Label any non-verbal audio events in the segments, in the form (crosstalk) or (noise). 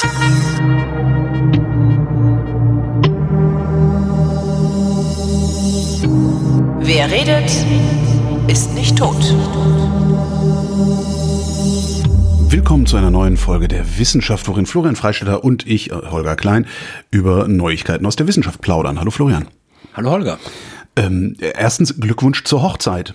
Wer redet, ist nicht tot. Willkommen zu einer neuen Folge der Wissenschaft, worin Florian Freistetter und ich, äh, Holger Klein, über Neuigkeiten aus der Wissenschaft plaudern. Hallo Florian. Hallo Holger. Ähm, erstens Glückwunsch zur Hochzeit.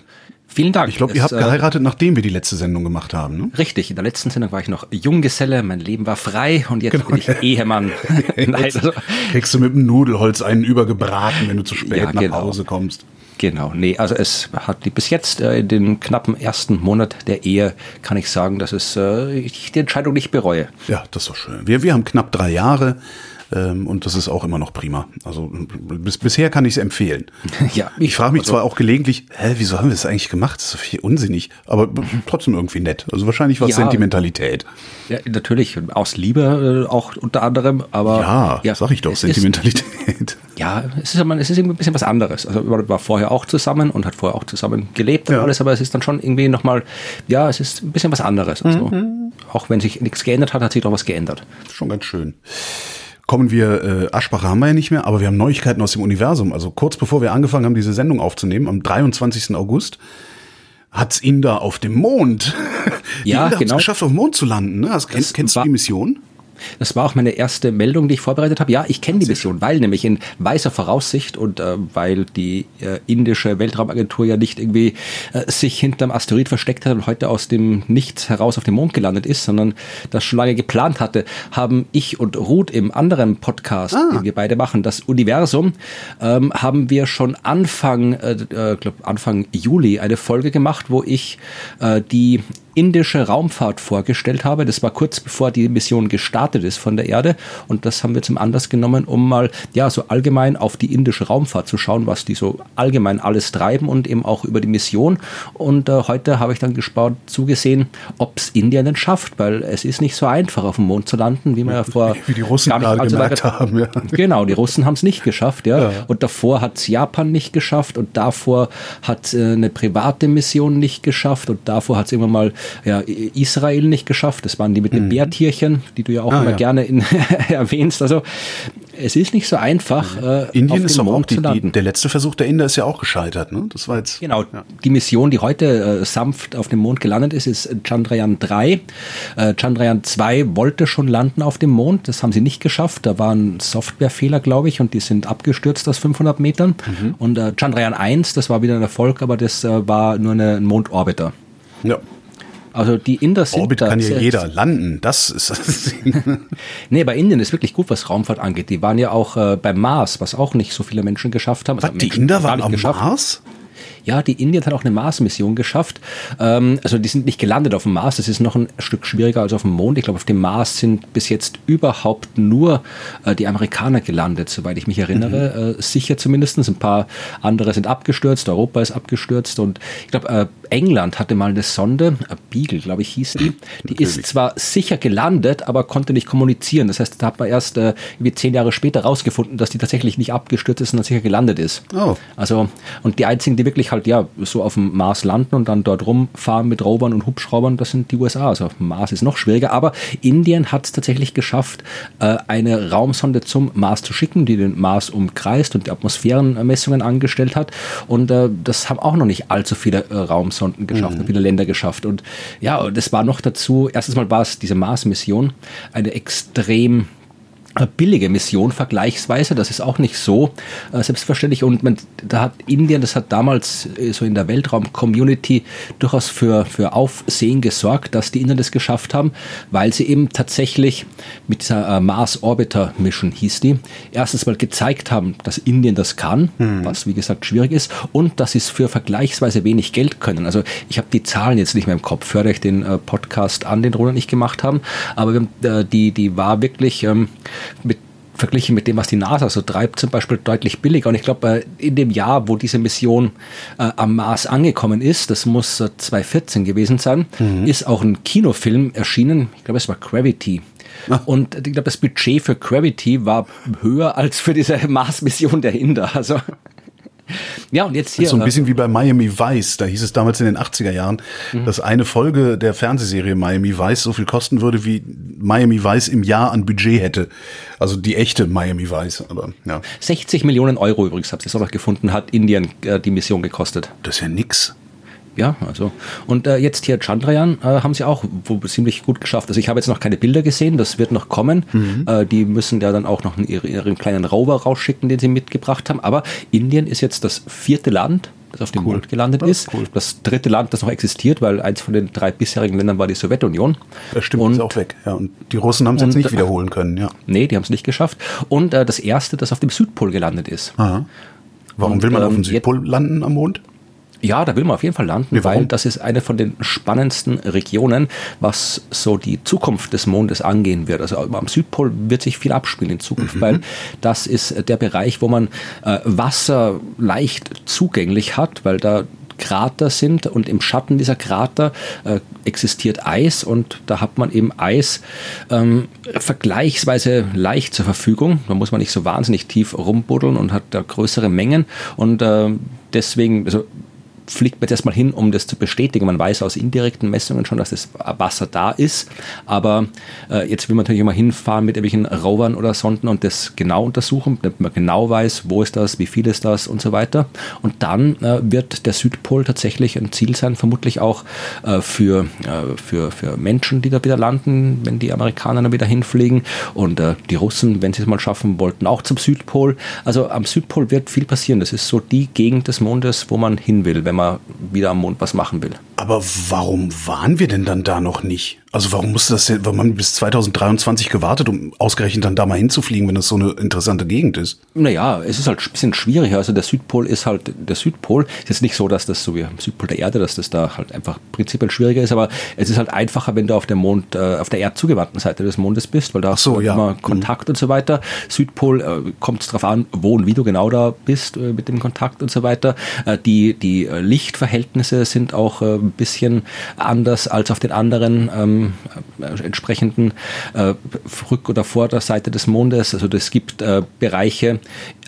Vielen Dank. Ich glaube, ihr habt äh, geheiratet, nachdem wir die letzte Sendung gemacht haben. Ne? Richtig, in der letzten Sendung war ich noch Junggeselle, mein Leben war frei und jetzt Genau, bin ich. Ehemann. (laughs) (laughs) Nein, also, Kriegst du mit dem Nudelholz einen übergebraten, wenn du zu spät Ja, nach genau. Hause kommst. genau, nee, also es hat die- bis jetzt äh, in den knappen ersten Monat der Ehe kann ich sagen, dass es äh, ich die Entscheidung nicht bereue. Ja, das ist doch schön. Wir, wir haben knapp drei Jahre ähm, und das ist auch immer noch prima. Also bis, bisher kann ich es empfehlen. (laughs) Ja, Ich frage mich also- zwar auch gelegentlich, hä, wieso haben wir das eigentlich gemacht? Das ist so viel unsinnig, aber trotzdem irgendwie nett. Also wahrscheinlich war es Ja. Sentimentalität. Ja, natürlich aus Liebe äh, auch unter anderem, aber Ja, sag ich doch, es ist- Sentimentalität. (laughs) Ja, es ist, es ist irgendwie ein bisschen was anderes. Also man war vorher auch zusammen und hat vorher auch zusammen gelebt und Ja. alles, aber es ist dann schon irgendwie nochmal, ja, es ist ein bisschen was anderes. Also, Mhm. Auch wenn sich nichts geändert hat, hat sich doch was geändert. Schon ganz schön. Kommen wir, äh, Aschbacher haben wir ja nicht mehr, aber wir haben Neuigkeiten aus dem Universum. Also kurz bevor wir angefangen haben, diese Sendung aufzunehmen, am 23. August, hat's ihn da auf dem Mond. Die (laughs) Ja, haben's genau. geschafft, auf dem Mond zu landen. Ne? Also, kennst, kennst du die Mission? Das war auch meine erste Meldung, die ich vorbereitet habe. Ja, ich kenne die Mission, weil nämlich in weißer Voraussicht und äh, weil die äh, indische Weltraumagentur ja nicht irgendwie äh, sich hinterm Asteroid versteckt hat und heute aus dem Nichts heraus auf dem Mond gelandet ist, sondern das schon lange geplant hatte, haben ich und Ruth im anderen Podcast, den wir beide machen, das Universum, ähm, haben wir schon Anfang, äh, äh, glaub Anfang Juli eine Folge gemacht, wo ich äh, die indische Raumfahrt vorgestellt habe. Das war kurz bevor die Mission gestartet ist von der Erde und das haben wir zum Anlass genommen, um mal ja so allgemein auf die indische Raumfahrt zu schauen, was die so allgemein alles treiben und eben auch über die Mission. Und äh, heute habe ich dann gespannt zugesehen, ob es Indien denn schafft, weil es ist nicht so einfach auf dem Mond zu landen, wie man ja vor Wie die Russen gar nicht gerade gemerkt langer- haben. Ja. Genau, die Russen haben es nicht geschafft, ja. Ja. Und davor hat Japan nicht geschafft und davor hat äh, eine private Mission nicht geschafft und davor hat es immer mal ja, I- Israel nicht geschafft. Das waren die mit den Bärtierchen, die du ja auch Mhm. Ah, immer ja. gerne in, (laughs) erwähnst. Also es ist nicht so einfach. Äh, Indien auf ist dem aber auch Mond die, zu die, landen. der letzte Versuch der Inder ist ja auch gescheitert. Ne? Das war jetzt. Genau, die Mission, die heute äh, sanft auf dem Mond gelandet ist, ist Chandrayaan 3. Äh, Chandrayaan 2 wollte schon landen auf dem Mond, das haben sie nicht geschafft. Da war ein Softwarefehler, glaube ich, und die sind abgestürzt aus 500 Metern. Und äh, Chandrayaan 1, das war wieder ein Erfolg, aber das äh, war nur eine, ein Mondorbiter. Ja. Also die Inder sind Orbit kann ja jeder landen. Das ist das. (laughs) Nee, bei Indien ist wirklich gut, was Raumfahrt angeht. Die waren ja auch äh, beim Mars, was auch nicht so viele Menschen geschafft haben. Was, Also die Menschen Inder waren am geschafft. Mars? Ja, die Indien hat auch eine Mars-Mission geschafft. Ähm, also die sind nicht gelandet auf dem Mars. Das ist noch ein Stück schwieriger als auf dem Mond. Ich glaube, auf dem Mars sind bis jetzt überhaupt nur äh, die Amerikaner gelandet, soweit ich mich erinnere. Äh, sicher zumindest. Ein paar andere sind abgestürzt. Europa ist abgestürzt. Und ich glaube, äh, England hatte mal eine Sonde, äh, Beagle, glaube ich, hieß die. Die ist zwar sicher gelandet, aber konnte nicht kommunizieren. Das heißt, da hat man erst äh, irgendwie zehn Jahre später rausgefunden, dass die tatsächlich nicht abgestürzt ist, sondern sicher gelandet ist. Oh. Also, und die einzigen, die wirklich halt, ja, so auf dem Mars landen und dann dort rumfahren mit Rovern und Hubschraubern, das sind die USA. Also auf dem Mars ist noch schwieriger. Aber Indien hat es tatsächlich geschafft, äh, eine Raumsonde zum Mars zu schicken, die den Mars umkreist und die Atmosphärenmessungen angestellt hat. Und äh, das haben auch noch nicht allzu viele äh, Raumsonden geschafft, viele Länder geschafft. Und ja, das war noch dazu, erstens mal war es diese Mars-Mission eine extrem billige Mission vergleichsweise. Das ist auch nicht so äh, selbstverständlich. Und man, da hat Indien, das hat damals äh, so in der Weltraum-Community durchaus für, für Aufsehen gesorgt, dass die Inder das geschafft haben, weil sie eben tatsächlich mit dieser äh, Mars Orbiter Mission hieß die, erstens mal gezeigt haben, dass Indien das kann, was wie gesagt schwierig ist, und dass sie es für vergleichsweise wenig Geld können. Also ich habe die Zahlen jetzt nicht mehr im Kopf, hört euch den äh, Podcast an, den Roland und ich gemacht haben, aber äh, die, die war wirklich ähm, mit verglichen mit dem, was die NASA so treibt, zum Beispiel deutlich billiger. Und ich glaube, äh, in dem Jahr, wo diese Mission äh, am Mars angekommen ist, das muss äh, 2014 gewesen sein, ist auch ein Kinofilm erschienen. Ich glaube, es war Gravity. Und ich glaube, das Budget für Gravity war höher als für diese Mars-Mission der Inder. Also Ja, und jetzt hier. so ein äh, bisschen wie bei Miami Vice. Da hieß es damals in den 80er Jahren, Mhm. dass eine Folge der Fernsehserie Miami Vice so viel kosten würde, wie Miami Vice im Jahr an Budget hätte. Also die echte Miami Vice. Aber ja, 60 Millionen Euro übrigens, habt ihr es auch noch gefunden, hat Indien äh, die Mission gekostet. das ist ja nix. Ja, also. Und äh, jetzt hier Chandrayaan äh, haben sie auch ziemlich gut geschafft. Also ich habe jetzt noch keine Bilder gesehen, das wird noch kommen. Äh, die müssen ja dann auch noch ihren, ihren kleinen Rover rausschicken, den sie mitgebracht haben. Aber Indien ist jetzt das vierte Land, das auf dem Mond gelandet Das ist. cool. Das dritte Land, das noch existiert, weil eins von den drei bisherigen Ländern war die Sowjetunion. Das stimmt, Und ist auch weg. Ja, und die Russen haben es jetzt nicht wiederholen können. Ja. Nee, die haben es nicht geschafft. Und äh, das erste, das auf dem Südpol gelandet ist. Aha. Warum Und, will man auf ähm, dem Südpol landen am Mond? Ja, da will man auf jeden Fall landen, Ja, weil das ist eine von den spannendsten Regionen, was so die Zukunft des Mondes angehen wird. Also am Südpol wird sich viel abspielen in Mhm. Zukunft, weil das ist der Bereich, wo man äh, Wasser leicht zugänglich hat, weil da Krater sind und im Schatten dieser Krater äh, existiert Eis und da hat man eben Eis ähm, vergleichsweise leicht zur Verfügung. Da muss man nicht so wahnsinnig tief rumbuddeln und hat da größere Mengen und äh, deswegen, also fliegt man jetzt erstmal hin, um das zu bestätigen. Man weiß aus indirekten Messungen schon, dass das Wasser da ist, aber äh, jetzt will man natürlich immer hinfahren mit irgendwelchen Rovern oder Sonden und das genau untersuchen, damit man genau weiß, wo ist das, wie viel ist das und so weiter. Und dann äh, wird der Südpol tatsächlich ein Ziel sein, vermutlich auch äh, für, äh, für, für Menschen, die da wieder landen, wenn die Amerikaner dann wieder hinfliegen und äh, die Russen, wenn sie es mal schaffen, wollten auch zum Südpol. Also am Südpol wird viel passieren. Das ist so die Gegend des Mondes, wo man hin will, wenn man wieder am Mond was machen will. Aber warum waren wir denn dann da noch nicht? Also warum musste das denn, warum haben wir bis 2023 gewartet, um ausgerechnet dann da mal hinzufliegen, wenn das so eine interessante Gegend ist? Naja, es ist halt ein bisschen schwieriger. Also der Südpol ist halt der Südpol. Es ist jetzt nicht so, dass das so wie am Südpol der Erde, dass das da halt einfach prinzipiell schwieriger ist, aber es ist halt einfacher, wenn du auf der Mond, äh, auf der erdzugewandten Seite des Mondes bist, weil da hast so, du ja. immer Kontakt und so weiter. Südpol äh, kommt es darauf an, wo und wie du genau da bist äh, mit dem Kontakt und so weiter. Äh, die die äh, Lichtverhältnisse sind auch äh, ein bisschen anders als auf den anderen ähm, äh, entsprechenden äh, Rück- oder Vorderseite des Mondes. Also es gibt äh, Bereiche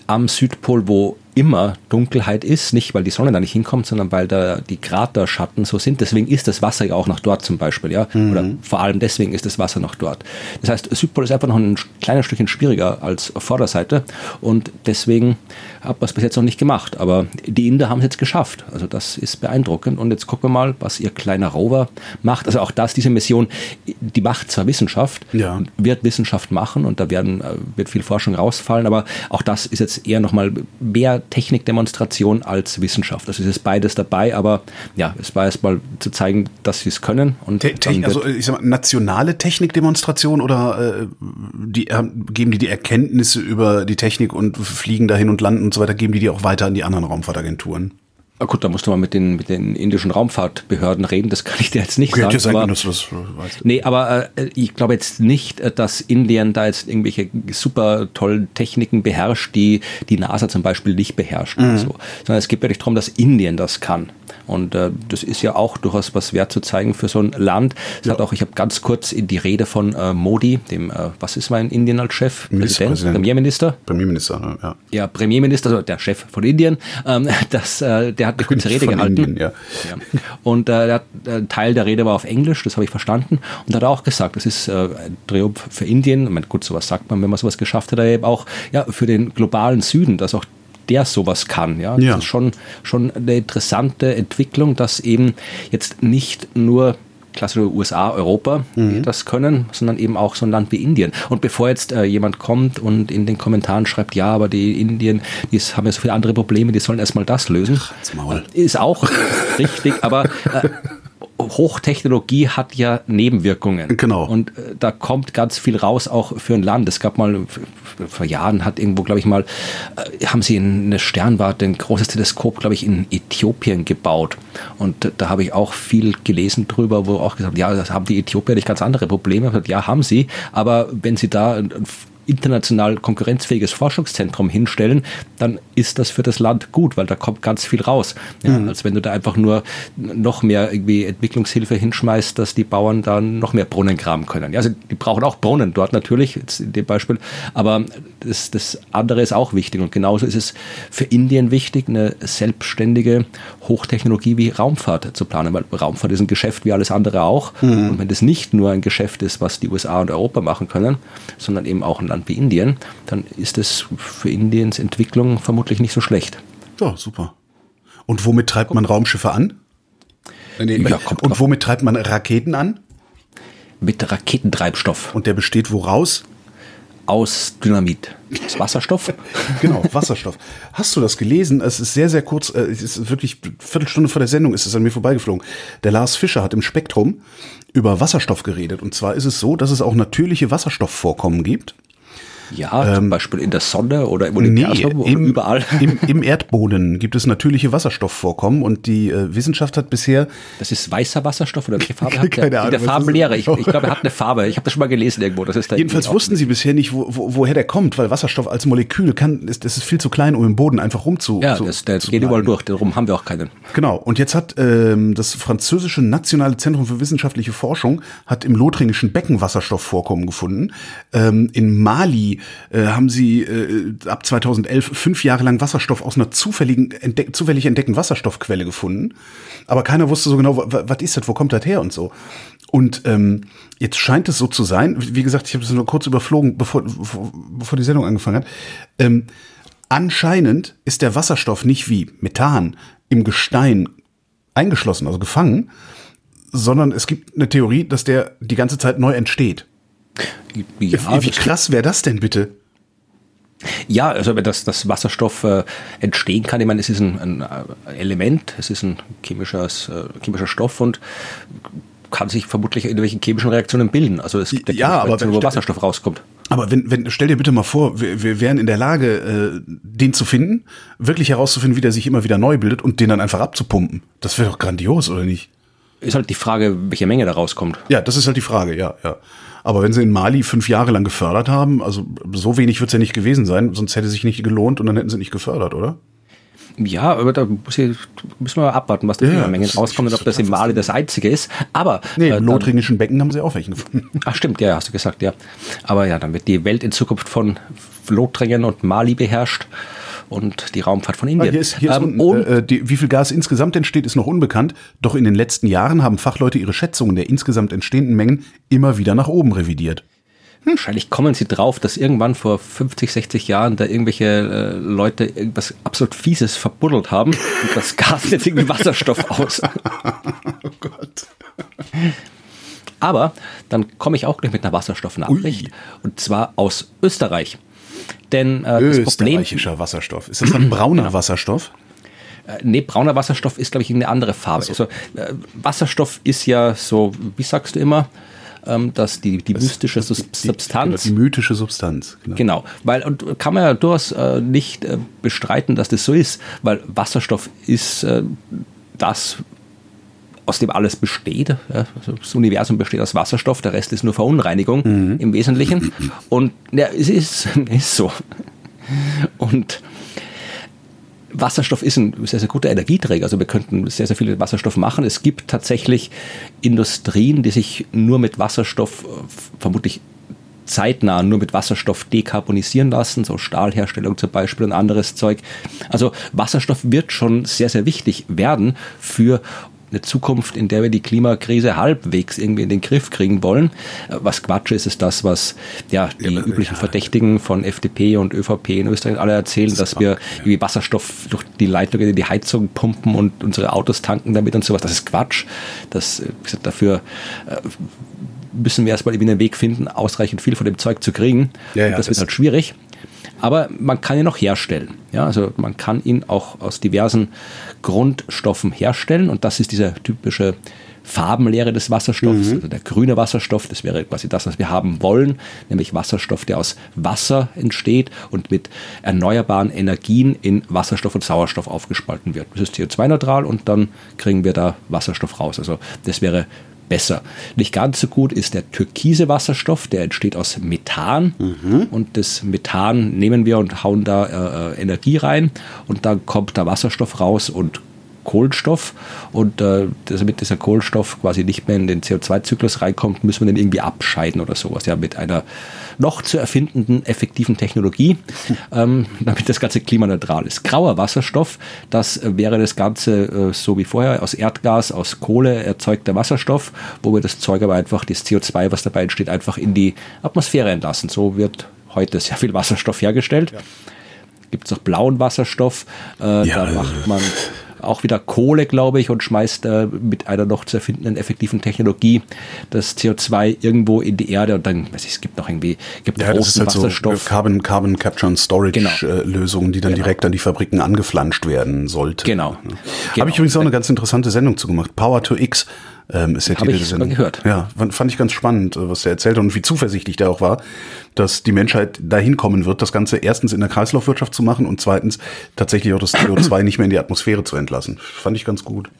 am Südpol, wo immer Dunkelheit ist, nicht weil die Sonne da nicht hinkommt, sondern weil da die Kraterschatten so sind. Deswegen ist das Wasser ja auch noch dort zum Beispiel, ja. Oder vor allem deswegen ist das Wasser noch dort. Das heißt, Südpol ist einfach noch ein kleines Stückchen schwieriger als Vorderseite und deswegen hat man es bis jetzt noch nicht gemacht. Aber die Inder haben es jetzt geschafft. Also das ist beeindruckend. Und jetzt gucken wir mal, was ihr kleiner Rover macht. Also auch das, diese Mission, die macht zwar Wissenschaft, Ja. wird Wissenschaft machen und da werden, äh, wird viel Forschung rausfallen, aber auch das ist jetzt eher nochmal mehr Technikdemonstration als Wissenschaft. Also es ist beides dabei, aber ja, es war erst mal zu zeigen, dass sie es können. Und Te also ich sag mal, nationale Technikdemonstration oder äh, die, äh, geben die die Erkenntnisse über die Technik und fliegen dahin und landen und so weiter, geben die die auch weiter an die anderen Raumfahrtagenturen? Ah, gut, da musst du mal mit den, mit den indischen Raumfahrtbehörden reden, das kann ich dir jetzt nicht Okay, sagen. ja aber- dass das äh, weißt. Nee, aber äh, ich glaube jetzt nicht, äh, dass Indien da jetzt irgendwelche super tollen Techniken beherrscht, die die NASA zum Beispiel nicht beherrscht. oder So. Sondern es geht wirklich darum, dass Indien das kann. Und äh, das ist ja auch durchaus was wert zu zeigen für so ein Land. Es hat auch, ich habe ganz kurz in die Rede von äh, Modi, dem, äh, was ist mein Indien als Chef? Ministerpräsident. Premierminister? Premierminister, ja. Ja, Premierminister, also der Chef von Indien, ähm, (laughs) das, äh, der hat eine kurze Rede gehalten. Indien, ja. Ja. Und äh, der hat, äh, ein Teil der Rede war auf Englisch, das habe ich verstanden. Und er hat auch gesagt, das ist äh, ein Triumph für Indien. Ich meine, gut, sowas sagt man, wenn man sowas geschafft hat, aber eben auch ja, für den globalen Süden, dass auch der sowas kann. Ja, Ja. das ist schon, schon eine interessante Entwicklung, dass eben jetzt nicht nur klassische USA, Europa die das können, sondern eben auch so ein Land wie Indien. Und bevor jetzt äh, jemand kommt und in den Kommentaren schreibt, ja, aber die Indien, die haben ja so viele andere Probleme, die sollen erstmal das lösen. halt's Maul. Ist auch (laughs) richtig, aber äh, Hochtechnologie hat ja Nebenwirkungen. Genau. Und äh, da kommt ganz viel raus, auch für ein Land. Es gab mal, vor Jahren hat irgendwo, glaube ich mal, äh, haben sie eine Sternwarte, ein großes Teleskop, glaube ich, in Äthiopien gebaut. Und äh, da habe ich auch viel gelesen drüber, wo auch gesagt, ja, das haben die Äthiopier nicht ganz andere Probleme. Gesagt, Ja, haben sie, aber wenn sie da ein- ein international konkurrenzfähiges Forschungszentrum hinstellen, dann ist das für das Land gut, weil da kommt ganz viel raus. Ja, mhm. Als wenn du da einfach nur noch mehr irgendwie Entwicklungshilfe hinschmeißt, dass die Bauern dann noch mehr Brunnen graben können. Ja, also die brauchen auch Brunnen dort natürlich, in dem Beispiel, aber das, das andere ist auch wichtig und genauso ist es für Indien wichtig, eine selbstständige Hochtechnologie wie Raumfahrt zu planen, weil Raumfahrt ist ein Geschäft wie alles andere auch mhm. und wenn das nicht nur ein Geschäft ist, was die USA und Europa machen können, sondern eben auch ein Land wie Indien, dann ist es für Indiens Entwicklung vermutlich nicht so schlecht. Ja, super. Und womit treibt man Raumschiffe an? Nee, ja, und womit treibt man Raketen an? Mit Raketentreibstoff. Und der besteht woraus? Aus Dynamit. Aus Wasserstoff? (laughs) genau, Wasserstoff. Hast du das gelesen? Es ist sehr, sehr kurz, äh, es ist wirklich eine Viertelstunde vor der Sendung ist es an mir vorbeigeflogen. Der Lars Fischer hat im Spektrum über Wasserstoff geredet. Und zwar ist es so, dass es auch natürliche Wasserstoffvorkommen gibt. Ja, zum ähm, Beispiel in der Sonne oder im Universum nee, im, überall. (laughs) Im, Im, Erdboden gibt es natürliche Wasserstoffvorkommen und die äh, Wissenschaft hat bisher. Das ist weißer Wasserstoff oder welche Farbe (laughs) hat der? Ahnung, in der Farbenlehre. Ich, ich glaube, er hat eine Farbe. Ich habe das schon mal gelesen irgendwo. Das ist da Jedenfalls wussten sie bisher nicht, wo, wo, woher der kommt, weil Wasserstoff als Molekül kann, ist, das ist viel zu klein, um im Boden einfach rumzu. Ja, das, der geht überall durch. Darum haben wir auch keinen. Genau. Und jetzt hat ähm, das französische Nationale Zentrum für wissenschaftliche Forschung hat im lothringischen Becken Wasserstoffvorkommen gefunden. Ähm, in Mali äh, haben sie äh, ab 2011 fünf Jahre lang Wasserstoff aus einer zufälligen, entdeck zufällig entdeckten Wasserstoffquelle gefunden. Aber keiner wusste so genau, was ist das, wo kommt das her und so. Und ähm, jetzt scheint es so zu sein, wie gesagt, ich habe das nur kurz überflogen, bevor, bevor, bevor die Sendung angefangen hat. Ähm, anscheinend ist der Wasserstoff nicht wie Methan im Gestein eingeschlossen, also gefangen, sondern es gibt eine Theorie, dass der die ganze Zeit neu entsteht. Ja, wie, krass wäre das denn bitte? Ja, also wenn das, das Wasserstoff äh, entstehen kann, ich meine, es ist ein, ein äh, Element, es ist ein chemisches, äh, chemischer Stoff und kann sich vermutlich in irgendwelchen chemischen Reaktionen bilden. Also es gibt ja, aber wenn, wo Wasserstoff rauskommt. Aber wenn, wenn, stell dir bitte mal vor, wir, wir wären in der Lage, äh, den zu finden, wirklich herauszufinden, wie der sich immer wieder neu bildet und den dann einfach abzupumpen. Das wäre doch grandios, oder nicht? Ist halt die Frage, welche Menge da rauskommt. Ja, das ist halt die Frage, ja, ja. Aber wenn sie in Mali fünf Jahre lang gefördert haben, also so wenig wird es ja nicht gewesen sein, sonst hätte sich nicht gelohnt und dann hätten sie nicht gefördert, oder? Ja, aber da müssen wir abwarten, was da für ja, Mengen rauskommt und ob das in Mali das einzige ist. Aber nee, im äh, lothringischen Becken haben sie auch welche gefunden. (laughs) Ach stimmt, ja, hast du gesagt, ja. Aber ja, dann wird die Welt in Zukunft von Lothringen und Mali beherrscht und die Raumfahrt von Indien. Ah, hier ist, hier ähm, ist äh, die, wie viel Gas insgesamt entsteht, ist noch unbekannt. Doch in den letzten Jahren haben Fachleute ihre Schätzungen der insgesamt entstehenden Mengen immer wieder nach oben revidiert. Hm. Wahrscheinlich kommen sie drauf, dass irgendwann vor 50, 60 Jahren da irgendwelche äh, Leute irgendwas absolut Fieses verbuddelt haben und das Gas jetzt irgendwie Wasserstoff aus. (laughs) oh Gott. Aber dann komme ich auch gleich mit einer Wasserstoffnachricht. Und zwar aus Österreich. Denn äh, Österreichischer das Wasserstoff. Ist das dann brauner genau. Wasserstoff? Nee, brauner Wasserstoff ist, glaube ich, eine andere Farbe. Also, äh, Wasserstoff ist ja so, wie sagst du immer, ähm, dass die, die das, mystische das, Substanz. Die, die, mythische Substanz. Genau. genau. Weil, und kann man ja durchaus äh, nicht äh, bestreiten, dass das so ist, weil Wasserstoff ist äh, das, aus dem alles besteht. Also das Universum besteht aus Wasserstoff, der Rest ist nur Verunreinigung mhm. im Wesentlichen. Und ja, es ist, (laughs) ist so. Und Wasserstoff ist ein sehr, sehr guter Energieträger. Also wir könnten sehr, sehr viel Wasserstoff machen. Es gibt tatsächlich Industrien, die sich nur mit Wasserstoff äh, vermutlich zeitnah nur mit Wasserstoff dekarbonisieren lassen, so Stahlherstellung zum Beispiel und anderes Zeug. Also Wasserstoff wird schon sehr, sehr wichtig werden für eine Zukunft, in der wir die Klimakrise halbwegs irgendwie in den Griff kriegen wollen. Was Quatsch ist, ist das, was ja die ja, üblichen ja. Verdächtigen von FDP und ÖVP in Österreich alle erzählen, das dass wir irgendwie Wasserstoff durch die Leitungen in die Heizung pumpen und unsere Autos tanken damit und sowas. Das ist Quatsch. Das, wie gesagt, dafür äh, müssen wir erstmal irgendwie einen Weg finden, ausreichend viel von dem Zeug zu kriegen. Ja, ja, das wird halt schwierig. Aber man kann ihn noch herstellen. Ja, also man kann ihn auch aus diversen Grundstoffen herstellen und das ist diese typische Farbenlehre des Wasserstoffs, mhm. also der grüne Wasserstoff, das wäre quasi das, was wir haben wollen, nämlich Wasserstoff, der aus Wasser entsteht und mit erneuerbaren Energien in Wasserstoff und Sauerstoff aufgespalten wird. Das ist CO2-neutral und dann kriegen wir da Wasserstoff raus. Also das wäre besser. Nicht ganz so gut ist der türkise Wasserstoff, der entsteht aus Methan mhm. und das Methan nehmen wir und hauen da äh, äh Energie rein und dann kommt der Wasserstoff raus und Kohlenstoff und äh, damit dieser Kohlenstoff quasi nicht mehr in den CO2-Zyklus reinkommt, müssen wir den irgendwie abscheiden oder sowas. Ja, mit einer noch zu erfindenden effektiven Technologie, (laughs) ähm, damit das Ganze klimaneutral ist. Grauer Wasserstoff, das wäre das Ganze äh, so wie vorher aus Erdgas, aus Kohle erzeugter Wasserstoff, wo wir das Zeug aber einfach, das CO2, was dabei entsteht, einfach in die Atmosphäre entlassen. So wird heute sehr viel Wasserstoff hergestellt. Ja. Gibt es auch blauen Wasserstoff, äh, ja, da macht man (laughs) auch wieder Kohle, glaube ich, und schmeißt äh, mit einer noch zu erfindenden effektiven Technologie das CO2 irgendwo in die Erde und dann, weiß ich, es gibt noch irgendwie, gibt ja, ist halt Wasserstoff. So Carbon, Carbon Capture and Storage genau. äh, Lösungen, die dann genau. direkt an die Fabriken angeflanscht werden sollten. Genau. Ja. genau. Habe ich übrigens auch eine ganz interessante Sendung zu gemacht. Power to X ähm, ist der Titel ich Sendung. gehört. Ja, fand ich ganz spannend, äh, was er erzählt hat und wie zuversichtlich der auch war, dass die Menschheit dahin kommen wird, das Ganze erstens in der Kreislaufwirtschaft zu machen und zweitens tatsächlich auch das (coughs) CO2 nicht mehr in die Atmosphäre zu entlassen. Fand ich ganz gut.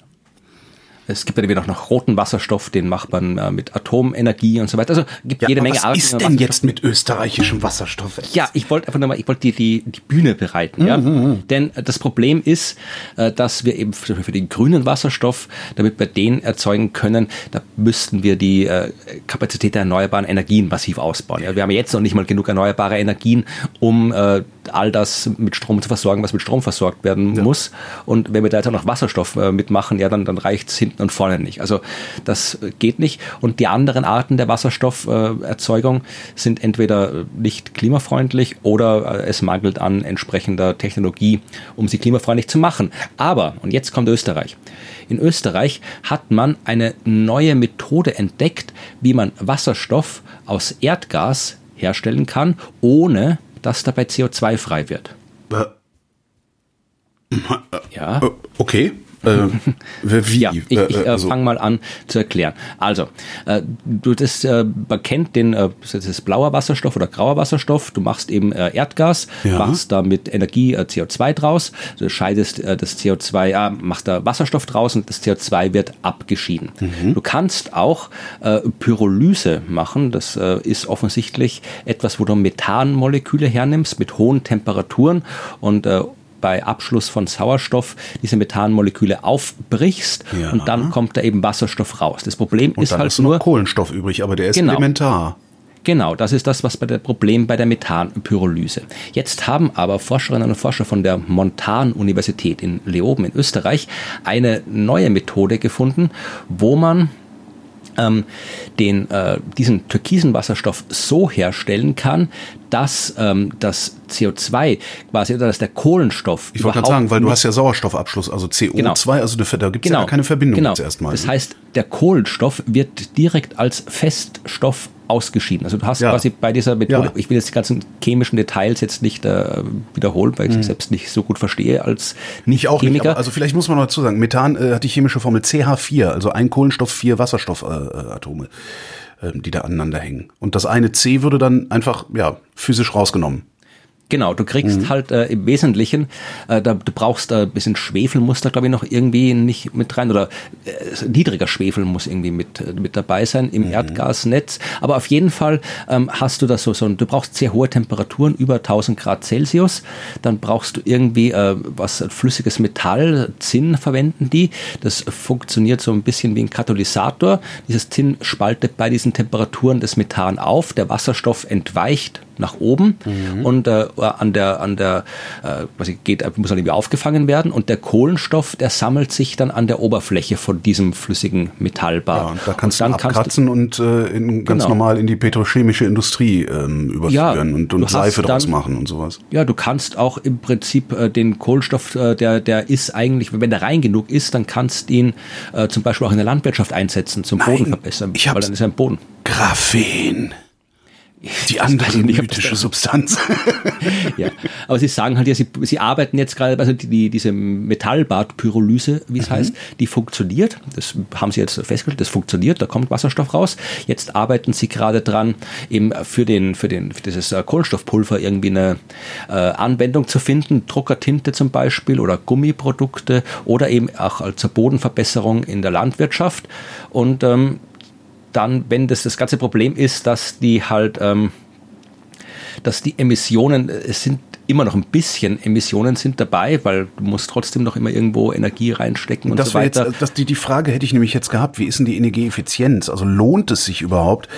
Es gibt ja wieder noch roten Wasserstoff, den macht man äh, mit Atomenergie und so weiter. Also gibt ja, jede Menge Arten. Was ist denn jetzt mit österreichischem Wasserstoff? Ja, ich wollte einfach nochmal, ich wollte die, die, die Bühne bereiten. Mhm. Ja? Mhm. Denn äh, das Problem ist, äh, dass wir eben für, für, den grünen Wasserstoff, damit wir den erzeugen können, da müssten wir die äh, Kapazität der erneuerbaren Energien massiv ausbauen. Ja? Wir haben jetzt noch nicht mal genug erneuerbare Energien, um äh, all das mit Strom zu versorgen, was mit Strom versorgt werden ja. muss. Und wenn wir da jetzt auch noch Wasserstoff äh, mitmachen, ja, dann, dann reicht es hinten und vorne nicht. Also das geht nicht. Und die anderen Arten der Wasserstofferzeugung sind entweder nicht klimafreundlich oder äh, es mangelt an entsprechender Technologie, um sie klimafreundlich zu machen. Aber, und jetzt kommt Österreich. In Österreich hat man eine neue Methode entdeckt, wie man Wasserstoff aus Erdgas herstellen kann, ohne dass dabei CO2 frei wird. Äh, ja. Äh, okay. Äh, wie? Ja, ich, ich äh, also. fange mal an zu erklären. Also, äh, du das, äh, man kennt den, äh, das ist blauer Wasserstoff oder grauer Wasserstoff. Du machst eben äh, Erdgas, ja. machst da mit Energie äh, CO2 draus, du scheidest äh, das CO2, äh, machst da Wasserstoff draus und das CO2 wird abgeschieden. Mhm. Du kannst auch äh, Pyrolyse machen. Das äh, ist offensichtlich etwas, wo du Methanmoleküle hernimmst mit hohen Temperaturen und äh, bei Abschluss von Sauerstoff diese Methanmoleküle aufbrichst ja. und dann kommt da eben Wasserstoff raus. Das Problem und ist dann halt ist nur Kohlenstoff übrig, aber der ist genau. elementar. Genau, das ist das, was bei der Problem bei der Methanpyrolyse. Jetzt haben aber Forscherinnen und Forscher von der Montan-Universität in Leoben in Österreich eine neue Methode gefunden, wo man ähm, den, äh, diesen türkisen Wasserstoff so herstellen kann, dass ähm, das CO2 quasi oder dass der Kohlenstoff. Ich wollte gerade sagen, weil du hast ja Sauerstoffabschluss, also CO2, genau. also da gibt es genau. ja keine Verbindung genau. jetzt erstmal. Das heißt, der Kohlenstoff wird direkt als Feststoff ausgeschieden. Also du hast ja. quasi bei dieser Methode, ja. ich will jetzt die ganzen chemischen Details jetzt nicht äh, wiederholen, weil ich mhm. selbst nicht so gut verstehe als nicht auch Chemiker. Nicht, also vielleicht muss man noch dazu sagen, Methan äh, hat die chemische Formel CH4, also ein Kohlenstoff, vier Wasserstoffatome, äh, die da aneinander hängen. Und das eine C würde dann einfach ja physisch rausgenommen. Genau, du kriegst mhm. halt äh, im Wesentlichen, äh, da, du brauchst äh, ein bisschen Schwefel muss da glaube ich noch irgendwie nicht mit rein oder äh, niedriger Schwefel muss irgendwie mit, äh, mit dabei sein im mhm. Erdgasnetz. Aber auf jeden Fall ähm, hast du das so, so, du brauchst sehr hohe Temperaturen, über 1000 Grad Celsius. Dann brauchst du irgendwie äh, was flüssiges Metall, Zinn verwenden die. Das funktioniert so ein bisschen wie ein Katalysator. Dieses Zinn spaltet bei diesen Temperaturen das Methan auf, der Wasserstoff entweicht nach oben mhm. und äh, an der, an der, äh, was geht, muss dann irgendwie aufgefangen werden und der Kohlenstoff, der sammelt sich dann an der Oberfläche von diesem flüssigen Metallbad. Ja, und da kannst und du abkratzen kannst du, und äh, in, ganz genau. normal in die petrochemische Industrie ähm, überführen ja, und, und Seife dann, draus machen und sowas. Ja, du kannst auch im Prinzip äh, den Kohlenstoff, äh, der, der ist eigentlich, wenn der rein genug ist, dann kannst du ihn äh, zum Beispiel auch in der Landwirtschaft einsetzen, zum Nein, Boden verbessern, ich weil dann ist er im Boden. Graphen. Die andere mythische Substanz. (laughs) ja, aber Sie sagen halt ja, Sie, Sie arbeiten jetzt gerade, also die, die, diese Metallbadpyrolyse, wie es mhm. heißt, die funktioniert. Das haben Sie jetzt festgestellt, das funktioniert, da kommt Wasserstoff raus. Jetzt arbeiten Sie gerade dran, eben für den, für den, für dieses äh, Kohlenstoffpulver irgendwie eine äh, Anwendung zu finden, Druckertinte zum Beispiel oder Gummiprodukte oder eben auch zur Bodenverbesserung in der Landwirtschaft. Und ähm, dann, wenn das das ganze Problem ist, dass die halt, ähm, dass die Emissionen, es sind immer noch ein bisschen Emissionen sind dabei, weil du musst trotzdem noch immer irgendwo Energie reinstecken und das so weiter. Jetzt, das, die, die Frage hätte ich nämlich jetzt gehabt, wie ist denn die Energieeffizienz? Also lohnt es sich überhaupt,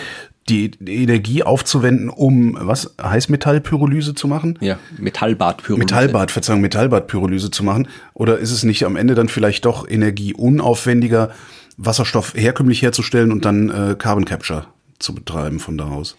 die Energie aufzuwenden, um was Heißmetallpyrolyse zu machen? Ja, Metallbadpyrolyse. Metallbad, Verzeihung, Metallbadpyrolyse zu machen. Oder ist es nicht am Ende dann vielleicht doch energieunaufwendiger, Wasserstoff herkömmlich herzustellen und dann äh, Carbon Capture zu betreiben von da aus?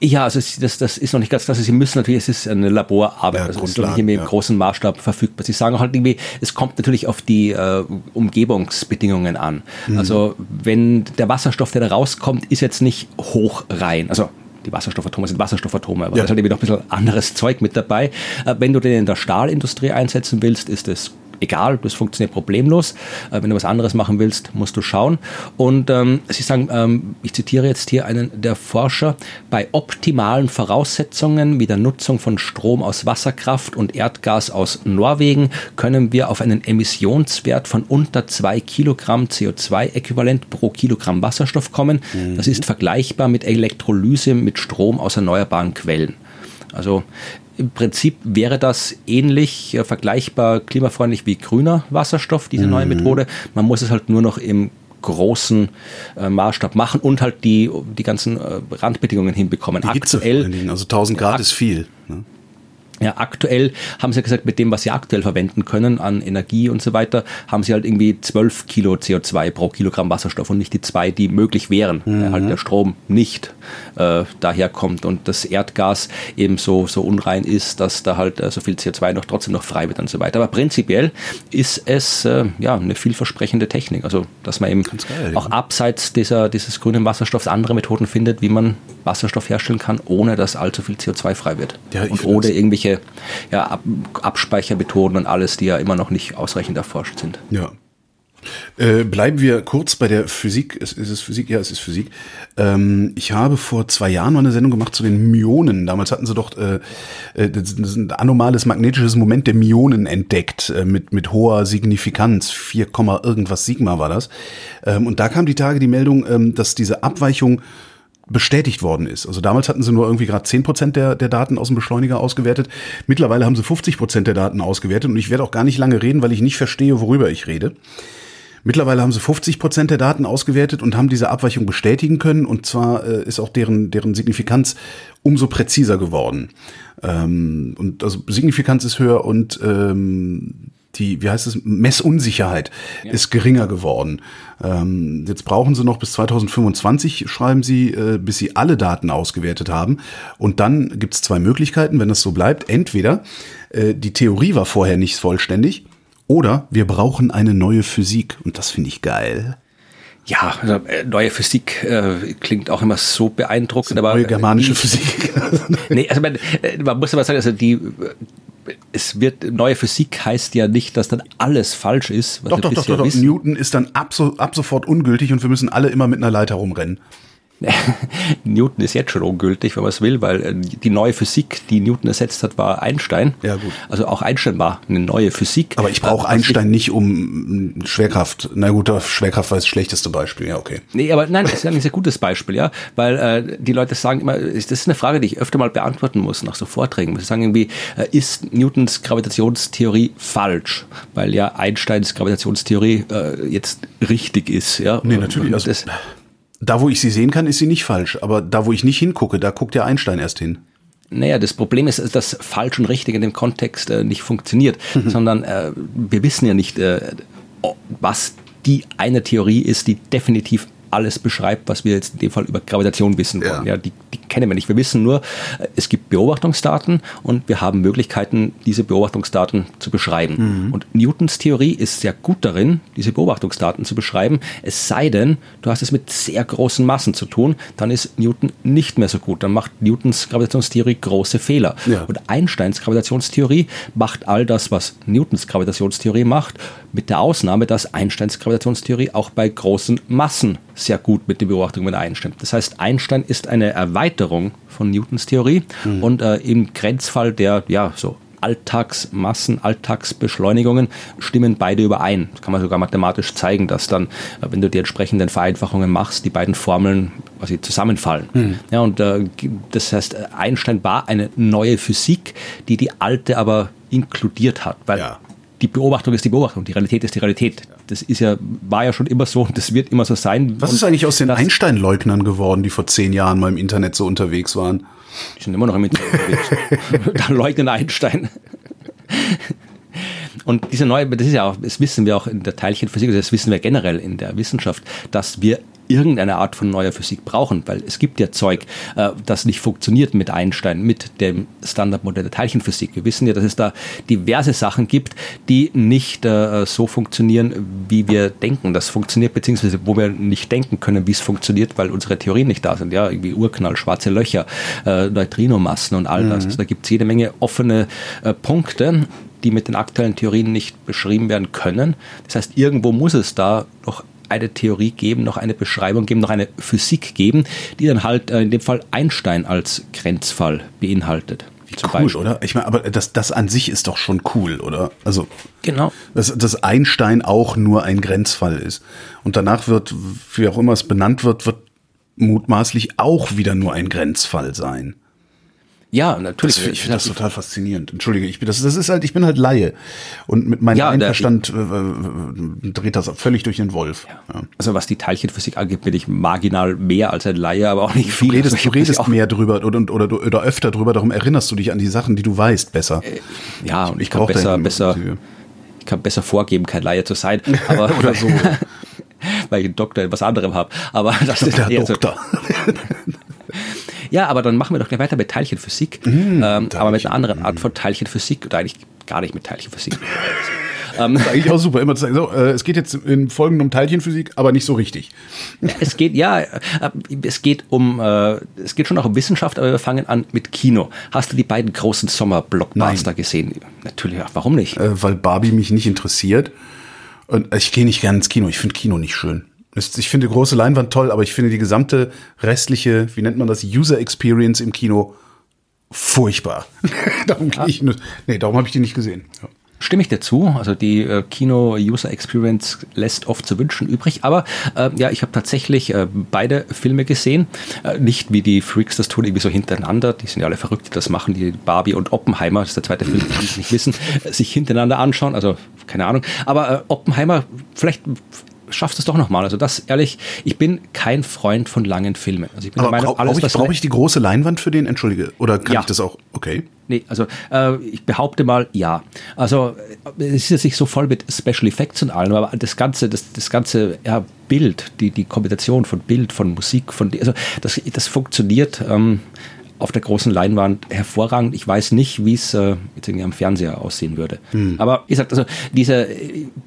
Ja, also das, das ist noch nicht ganz klar. Sie müssen natürlich, es ist eine Laborarbeit, ja, also es ist noch nicht ja. im großen Maßstab verfügbar. Sie sagen halt irgendwie, es kommt natürlich auf die äh, Umgebungsbedingungen an. Mhm. Also wenn der Wasserstoff, der da rauskommt, ist jetzt nicht hoch rein. Also die Wasserstoffatome sind Wasserstoffatome, aber ja. da ist halt eben noch ein bisschen anderes Zeug mit dabei. Äh, wenn du den in der Stahlindustrie einsetzen willst, ist es egal, das funktioniert problemlos. Äh, wenn du was anderes machen willst, musst du schauen. Und ähm, Sie sagen, ähm, ich zitiere jetzt hier einen der Forscher, bei optimalen Voraussetzungen wie der Nutzung von Strom aus Wasserkraft und Erdgas aus Norwegen können wir auf einen Emissionswert von unter zwei Kilogramm CO2-Äquivalent pro Kilogramm Wasserstoff kommen. Mhm. Das ist vergleichbar mit Elektrolyse mit Strom aus erneuerbaren Quellen. Also im Prinzip wäre das ähnlich äh, vergleichbar klimafreundlich wie grüner Wasserstoff, diese mhm. neue Methode. Man muss es halt nur noch im großen äh, Maßstab machen und halt die, die ganzen äh, Randbedingungen hinbekommen. Die aktuell, also 1000 Grad ist viel. Ne? Ja, aktuell haben sie gesagt, mit dem, was sie aktuell verwenden können an Energie und so weiter, haben sie halt irgendwie 12 Kilo CO2 pro Kilogramm Wasserstoff und nicht die zwei, die möglich wären, mhm. weil halt der Strom nicht äh, daherkommt und das Erdgas eben so, so unrein ist, dass da halt äh, so viel CO2 noch trotzdem noch frei wird und so weiter. Aber prinzipiell ist es äh, ja eine vielversprechende Technik. Also, dass man eben geil, auch ja. abseits dieser, dieses grünen Wasserstoffs andere Methoden findet, wie man Wasserstoff herstellen kann, ohne dass allzu viel CO2 frei wird. Ja, und ohne irgendwelche ja, Ab Abspeichermethoden und alles, die ja immer noch nicht ausreichend erforscht sind. Ja. Äh, bleiben wir kurz bei der Physik. Ist, ist es Physik? Ja, es ist Physik. Ähm, ich habe vor zwei Jahren mal eine Sendung gemacht zu den Myonen. Damals hatten sie doch äh, äh ein anomales magnetisches Moment der Myonen entdeckt äh, mit, mit hoher Signifikanz. 4, irgendwas Sigma war das. Ähm, und da kam die Tage die Meldung, ähm, dass diese Abweichung bestätigt worden ist. Also damals hatten sie nur irgendwie gerade zehn Prozent der, der Daten aus dem Beschleuniger ausgewertet. Mittlerweile haben sie 50 Prozent der Daten ausgewertet und ich werde auch gar nicht lange reden, weil ich nicht verstehe, worüber ich rede. Mittlerweile haben sie 50 Prozent der Daten ausgewertet und haben diese Abweichung bestätigen können. Und zwar äh, ist auch deren, deren Signifikanz umso präziser geworden. Ähm, und also Signifikanz ist höher und ähm, die, wie heißt es, Messunsicherheit ja. ist geringer geworden. Ähm, jetzt brauchen sie noch bis 2025, schreiben sie, äh, bis sie alle Daten ausgewertet haben. Und dann gibt es zwei Möglichkeiten, wenn das so bleibt. Entweder äh, die Theorie war vorher nicht vollständig oder wir brauchen eine neue Physik. Und das finde ich geil. Ja, also, äh, neue Physik äh, klingt auch immer so beeindruckend. Aber, neue germanische äh, Physik. (laughs) nee, also man, äh, man muss aber sagen, also die es wird, neue Physik heißt ja nicht, dass dann alles falsch ist. doch, doch, doch, doch, doch. Newton ist dann ab, so, ab sofort ungültig und wir müssen alle immer mit einer Leiter rumrennen. (laughs) Newton ist jetzt schon ungültig, wenn man es will, weil äh, die neue Physik, die Newton ersetzt hat, war Einstein. Ja, gut. Also auch Einstein war eine neue Physik. Aber ich brauche Einstein nicht um Schwerkraft. Na gut, Schwerkraft war das schlechteste Beispiel, ja, okay. Nee, aber nein, das ist ein sehr gutes Beispiel, ja, weil äh, die Leute sagen immer, das ist eine Frage, die ich öfter mal beantworten muss nach so Vorträgen. Sie sagen irgendwie, äh, ist Newtons Gravitationstheorie falsch? Weil ja Einsteins Gravitationstheorie äh, jetzt richtig ist, ja. Nee, natürlich. Also, das, da, wo ich sie sehen kann, ist sie nicht falsch. Aber da, wo ich nicht hingucke, da guckt der Einstein erst hin. Naja, das Problem ist, dass falsch und richtig in dem Kontext äh, nicht funktioniert, mhm. sondern äh, wir wissen ja nicht, äh, was die eine Theorie ist, die definitiv alles beschreibt, was wir jetzt in dem Fall über Gravitation wissen wollen. Ja. ja die, die, kennen wir nicht. Wir wissen nur, äh, es gibt Beobachtungsdaten und wir haben Möglichkeiten, diese Beobachtungsdaten zu beschreiben. Mhm. Und Newtons Theorie ist sehr gut darin, diese Beobachtungsdaten zu beschreiben. Es sei denn, du hast es mit sehr großen Massen zu tun, dann ist Newton nicht mehr so gut. Dann macht Newtons Gravitationstheorie große Fehler. Ja. Und Einsteins Gravitationstheorie macht all das, was Newtons Gravitationstheorie macht, mit der Ausnahme, dass Einsteins Gravitationstheorie auch bei großen Massen sehr gut mit den Beobachtungen übereinstimmt. Das heißt, Einstein ist eine Erweiterung von Newtons Theorie mhm. und äh, im Grenzfall der ja so Alltagsmassen, Alltagsbeschleunigungen stimmen beide überein. Das kann man sogar mathematisch zeigen, dass dann, äh, wenn du die entsprechenden Vereinfachungen machst, die beiden Formeln quasi zusammenfallen. Mhm. Ja, und äh, das heißt, Einstein war eine neue Physik, die die alte aber inkludiert hat, weil ja. Die Beobachtung ist die Beobachtung, die Realität ist die Realität. Das ist ja, war ja schon immer so und das wird immer so sein. Was ist eigentlich aus den Einstein-Leugnern geworden, die vor zehn Jahren mal im Internet so unterwegs waren? Die sind immer noch im Internet unterwegs. (laughs) da leugnen Einstein. Und diese neue, das ist ja auch, das wissen wir auch in der Teilchenphysik, das wissen wir generell in der Wissenschaft, dass wir irgendeine Art von neuer Physik brauchen, weil es gibt ja Zeug, äh, das nicht funktioniert mit Einstein, mit dem Standardmodell der Teilchenphysik. Wir wissen ja, dass es da diverse Sachen gibt, die nicht äh, so funktionieren, wie wir denken. Das funktioniert, beziehungsweise wo wir nicht denken können, wie es funktioniert, weil unsere Theorien nicht da sind. Ja, irgendwie Urknall, schwarze Löcher, äh, Neutrinomassen und all das. Mhm. Also da gibt es jede Menge offene Punkte, die mit den aktuellen Theorien nicht beschrieben werden können. Das heißt, irgendwo muss es da noch eine Theorie geben, noch eine Beschreibung geben, noch eine Physik geben, die dann halt äh, in dem Fall Einstein als Grenzfall beinhaltet. Wie cool, Beispiel. oder? Ich meine, aber das, das an sich ist doch schon cool, oder? Also, genau. Dass, dass Einstein auch nur ein Grenzfall ist. Und danach wird, wie auch immer es benannt wird, wird mutmaßlich auch wieder nur ein Grenzfall sein. Ja, natürlich. Das, ich finde das total faszinierend. Entschuldige, ich bin das, das ist halt, ich bin halt Laie und mit meinem ja, Einverstand der, äh, äh, dreht das völlig durch den Wolf. Ja. Ja. Also was die Teilchenphysik angeht, bin ich marginal mehr als ein Laie, aber auch nicht viel. Du redest, also du redest mehr drüber oder, oder, oder, oder öfter drüber. Darum erinnerst du dich an die Sachen, die du weißt, besser. Äh, ja, und ich, ich kann besser, besser, ich kann besser vorgeben, kein Laie zu sein. (laughs) Aber oder so. (laughs) weil ich einen Doktor in was anderem habe. Aber das ist der Doktor. So. (laughs) Ja, aber dann machen wir doch gleich weiter mit Teilchenphysik, mm, ähm, aber mit einer anderen Art von Teilchenphysik oder eigentlich gar nicht mit Teilchenphysik. (laughs) ähm, das ist eigentlich auch super, immer zu sagen, so, äh, es geht jetzt in Folgen um Teilchenphysik, aber nicht so richtig. (laughs) Es geht, ja, äh, es geht um, äh, es geht schon auch um Wissenschaft, aber wir fangen an mit Kino. Hast du die beiden großen Sommer-Blockbuster gesehen? Natürlich, ja, warum nicht? Äh, weil Barbie mich nicht interessiert. Und ich gehe nicht gerne ins Kino, ich finde Kino nicht schön. Ich finde die große Leinwand toll, aber ich finde die gesamte restliche, wie nennt man das, User Experience im Kino furchtbar. (laughs) darum ja. ich, nee, darum habe ich die nicht gesehen. Ja. Stimme ich dir zu. Also die äh, Kino-User-Experience lässt oft zu wünschen übrig. Aber äh, ja, ich habe tatsächlich äh, beide Filme gesehen. Äh, nicht wie die Freaks das tun, irgendwie so hintereinander. Die sind ja alle verrückt, die das machen. Die Barbie und Oppenheimer, das ist der zweite Film, den sie nicht wissen, sich hintereinander anschauen. Also keine Ahnung. Aber äh, Oppenheimer, vielleicht schaffst es doch nochmal. Also das, ehrlich, ich bin kein Freund von langen Filmen. Also ich bin Aber der Meinung, alles, brauche ich, brauch ich die große Leinwand für den? Entschuldige. Oder kann ja. ich das auch? Okay. Nee, also äh, ich behaupte mal, ja. Also es ist jetzt nicht so voll mit Special Effects und allem, aber das ganze, das, das ganze ja, Bild, die, die Kombination von Bild, von Musik, von also das, das funktioniert. Ähm, auf der großen Leinwand hervorragend. Ich weiß nicht, wie es äh, jetzt irgendwie am Fernseher aussehen würde. Hm. Aber wie gesagt, also diese,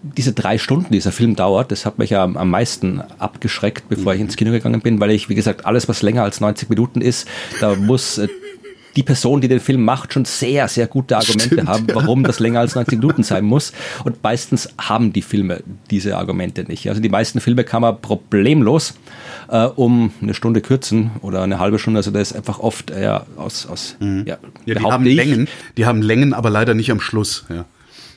diese drei Stunden, dieser Film dauert, das hat mich ja am, meisten abgeschreckt, bevor hm. ich ins Kino gegangen bin, weil ich, wie gesagt, alles, was länger als 90 Minuten ist, da muss äh, die Person, die den Film macht, schon sehr, sehr gute Argumente Stimmt, haben, warum ja. das länger als 90 Minuten sein muss. Und meistens haben die Filme diese Argumente nicht. Also die meisten Filme kann man problemlos äh, um eine Stunde kürzen oder eine halbe Stunde. Also da ist einfach oft äh, aus, aus mhm. ja, ja, die haben Längen, die haben Längen, aber leider nicht am Schluss. Ja.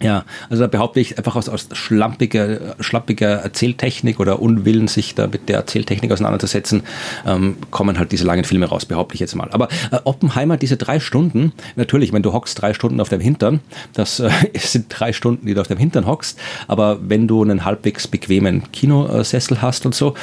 Ja, also da behaupte ich einfach aus, aus schlampiger, schlampiger Erzähltechnik oder Unwillen, sich da mit der Erzähltechnik auseinanderzusetzen, ähm, kommen halt diese langen Filme raus, behaupte ich jetzt mal. Aber äh, Oppenheimer, diese drei Stunden, natürlich, wenn du hockst drei Stunden auf deinem Hintern, das äh, (laughs) sind drei Stunden, die du auf deinem Hintern hockst, aber wenn du einen halbwegs bequemen Kinosessel hast und so,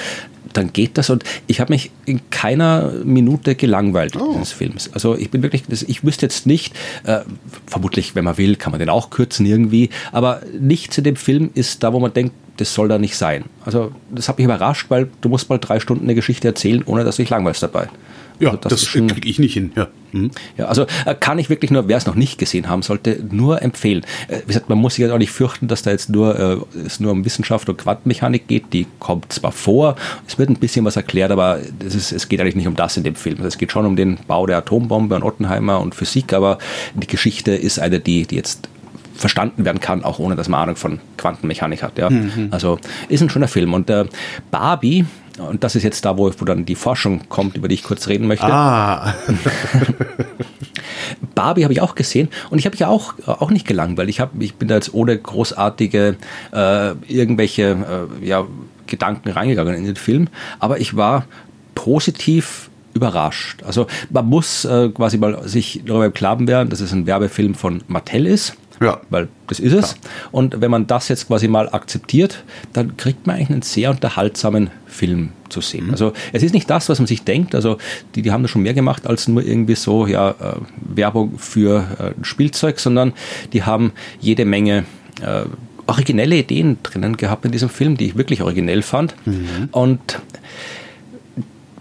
dann geht das. Und ich habe mich in keiner Minute gelangweilt oh. dieses Films. Also ich bin wirklich, ich wüsste jetzt nicht, äh, vermutlich, wenn man will, kann man den auch kürzen irgendwie, aber nichts in dem Film ist da, wo man denkt, das soll da nicht sein. Also das hat mich überrascht, weil du musst mal drei Stunden eine Geschichte erzählen, ohne dass du dich langweilst dabei. Ja, also das, das kriege ich nicht hin. Ja. Mhm. ja, also äh, kann ich wirklich nur, wer es noch nicht gesehen haben sollte, nur empfehlen. Äh, wie gesagt, man muss sich jetzt auch nicht fürchten, dass da jetzt nur äh, es nur um Wissenschaft und Quantenmechanik geht. Die kommt zwar vor, es wird ein bisschen was erklärt, aber es, ist, es geht eigentlich nicht um das in dem Film. Es geht schon um den Bau der Atombombe an Ottenheimer und Physik, aber die Geschichte ist eine, die, die jetzt verstanden werden kann, auch ohne dass man Ahnung von Quantenmechanik hat. Ja. Mhm. Also ist ein schöner Film. Und äh, Barbie, und das ist jetzt da, wo, wo dann die Forschung kommt, über die ich kurz reden möchte. Ah. (laughs) Barbie habe ich auch gesehen und ich habe mich auch, auch nicht gelangweilt. Ich, hab, ich bin da jetzt ohne großartige äh, irgendwelche äh, ja, Gedanken reingegangen in den Film, aber ich war positiv überrascht. Also man muss äh, quasi mal sich darüber im Klaren werden, dass es ein Werbefilm von Mattel ist. Ja. Weil das ist es. Ja. Und wenn man das jetzt quasi mal akzeptiert, dann kriegt man eigentlich einen sehr unterhaltsamen Film zu sehen. Mhm. Also es ist nicht das, was man sich denkt. Also die, die haben da schon mehr gemacht als nur irgendwie so ja, äh, Werbung für äh, Spielzeug, sondern die haben jede Menge äh, originelle Ideen drinnen gehabt in diesem Film, die ich wirklich originell fand. Mhm. Und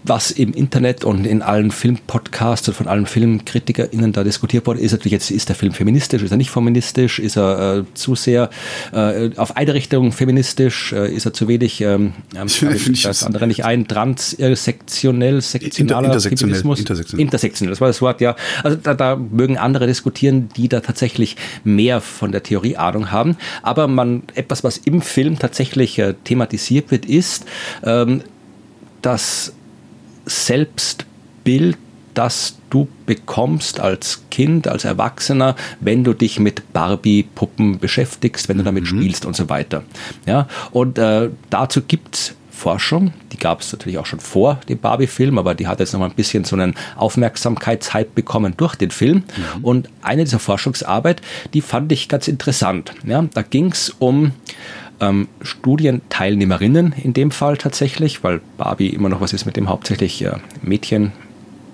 was im Internet und in allen Filmpodcasts und von allen FilmkritikerInnen da diskutiert wurde, ist natürlich jetzt, ist der Film feministisch, ist er nicht feministisch, ist er äh, zu sehr äh, auf eine Richtung feministisch, äh, ist er zu wenig, ähm, (laughs) ich das andere nicht ein, transektionell, sektionaler intersektionell, Feminismus? Intersektionell. intersektionell, das war das Wort, ja. Also da, da mögen andere diskutieren, die da tatsächlich mehr von der Theorie Ahnung haben. Aber man, etwas, was im Film tatsächlich äh, thematisiert wird, ist, ähm, dass Selbstbild, das du bekommst als Kind, als Erwachsener, wenn du dich mit Barbie-Puppen beschäftigst, wenn du damit mhm. spielst und so weiter. Ja, und äh, dazu es Forschung, die gab es natürlich auch schon vor dem Barbie-Film, aber die hat jetzt noch mal ein bisschen so einen Aufmerksamkeitshype bekommen durch den Film. Mhm. Und eine dieser Forschungsarbeit, die fand ich ganz interessant. Ja, da ging es um ähm, Studienteilnehmerinnen in dem Fall tatsächlich, weil Barbie immer noch was ist, mit dem hauptsächlich äh, Mädchen,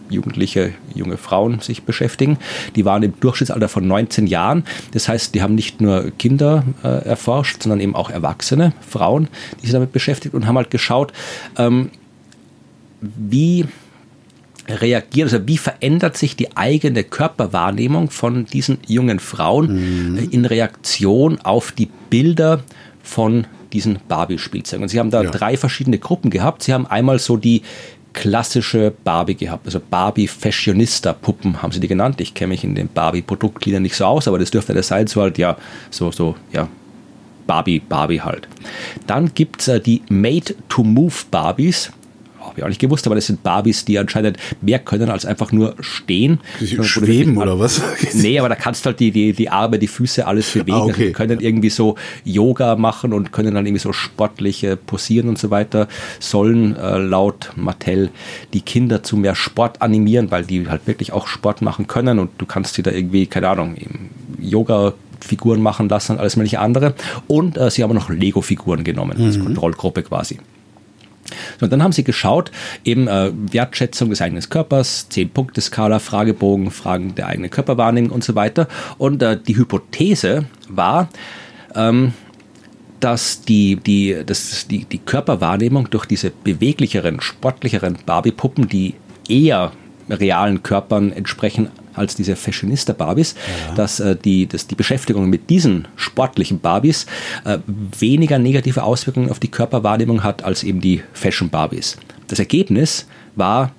Jugendliche, junge Frauen sich beschäftigen. Die waren im Durchschnittsalter von 19 Jahren. Das heißt, die haben nicht nur Kinder äh, erforscht, sondern eben auch erwachsene Frauen, die sich damit beschäftigt und haben halt geschaut, ähm, wie reagiert, also wie verändert sich die eigene Körperwahrnehmung von diesen jungen Frauen mhm. in Reaktion auf die Bilder von diesen Barbie-Spielzeugen. Und sie haben da ja. drei verschiedene Gruppen gehabt. Sie haben einmal so die klassische Barbie gehabt, also Barbie Fashionista Puppen haben sie die genannt. Ich kenne mich in den Barbie Produktgliedern nicht so aus, aber das dürfte das sein, so halt ja, so so ja Barbie Barbie halt. Dann gibt es äh, die Made to Move Barbies habe ich auch nicht gewusst, aber das sind Barbies, die anscheinend mehr können als einfach nur stehen. Schweben oder was? (laughs) Nee, aber da kannst du halt die, die, die Arme, die Füße, alles bewegen. Ah, okay. also die können irgendwie so Yoga machen und können dann irgendwie so sportliche posieren und so weiter. Sollen äh, laut Mattel die Kinder zu mehr Sport animieren, weil die halt wirklich auch Sport machen können und du kannst sie da irgendwie, keine Ahnung, Yoga Figuren machen lassen und alles mögliche andere. Und äh, sie haben noch Lego-Figuren genommen, mhm. als Kontrollgruppe quasi. Und dann haben sie geschaut, eben äh, Wertschätzung des eigenen Körpers, 10-Punkte-Skala, Fragebogen, Fragen der eigenen Körperwahrnehmung und so weiter. Und äh, die Hypothese war, ähm, dass die, die, dass die, die Körperwahrnehmung durch diese beweglicheren, sportlicheren Barbie-Puppen, die eher realen Körpern entsprechen als diese Fashionista-Barbies, ja. dass, äh, die, dass die Beschäftigung mit diesen sportlichen Barbies äh, weniger negative Auswirkungen auf die Körperwahrnehmung hat als eben die Fashion-Barbies. Das Ergebnis war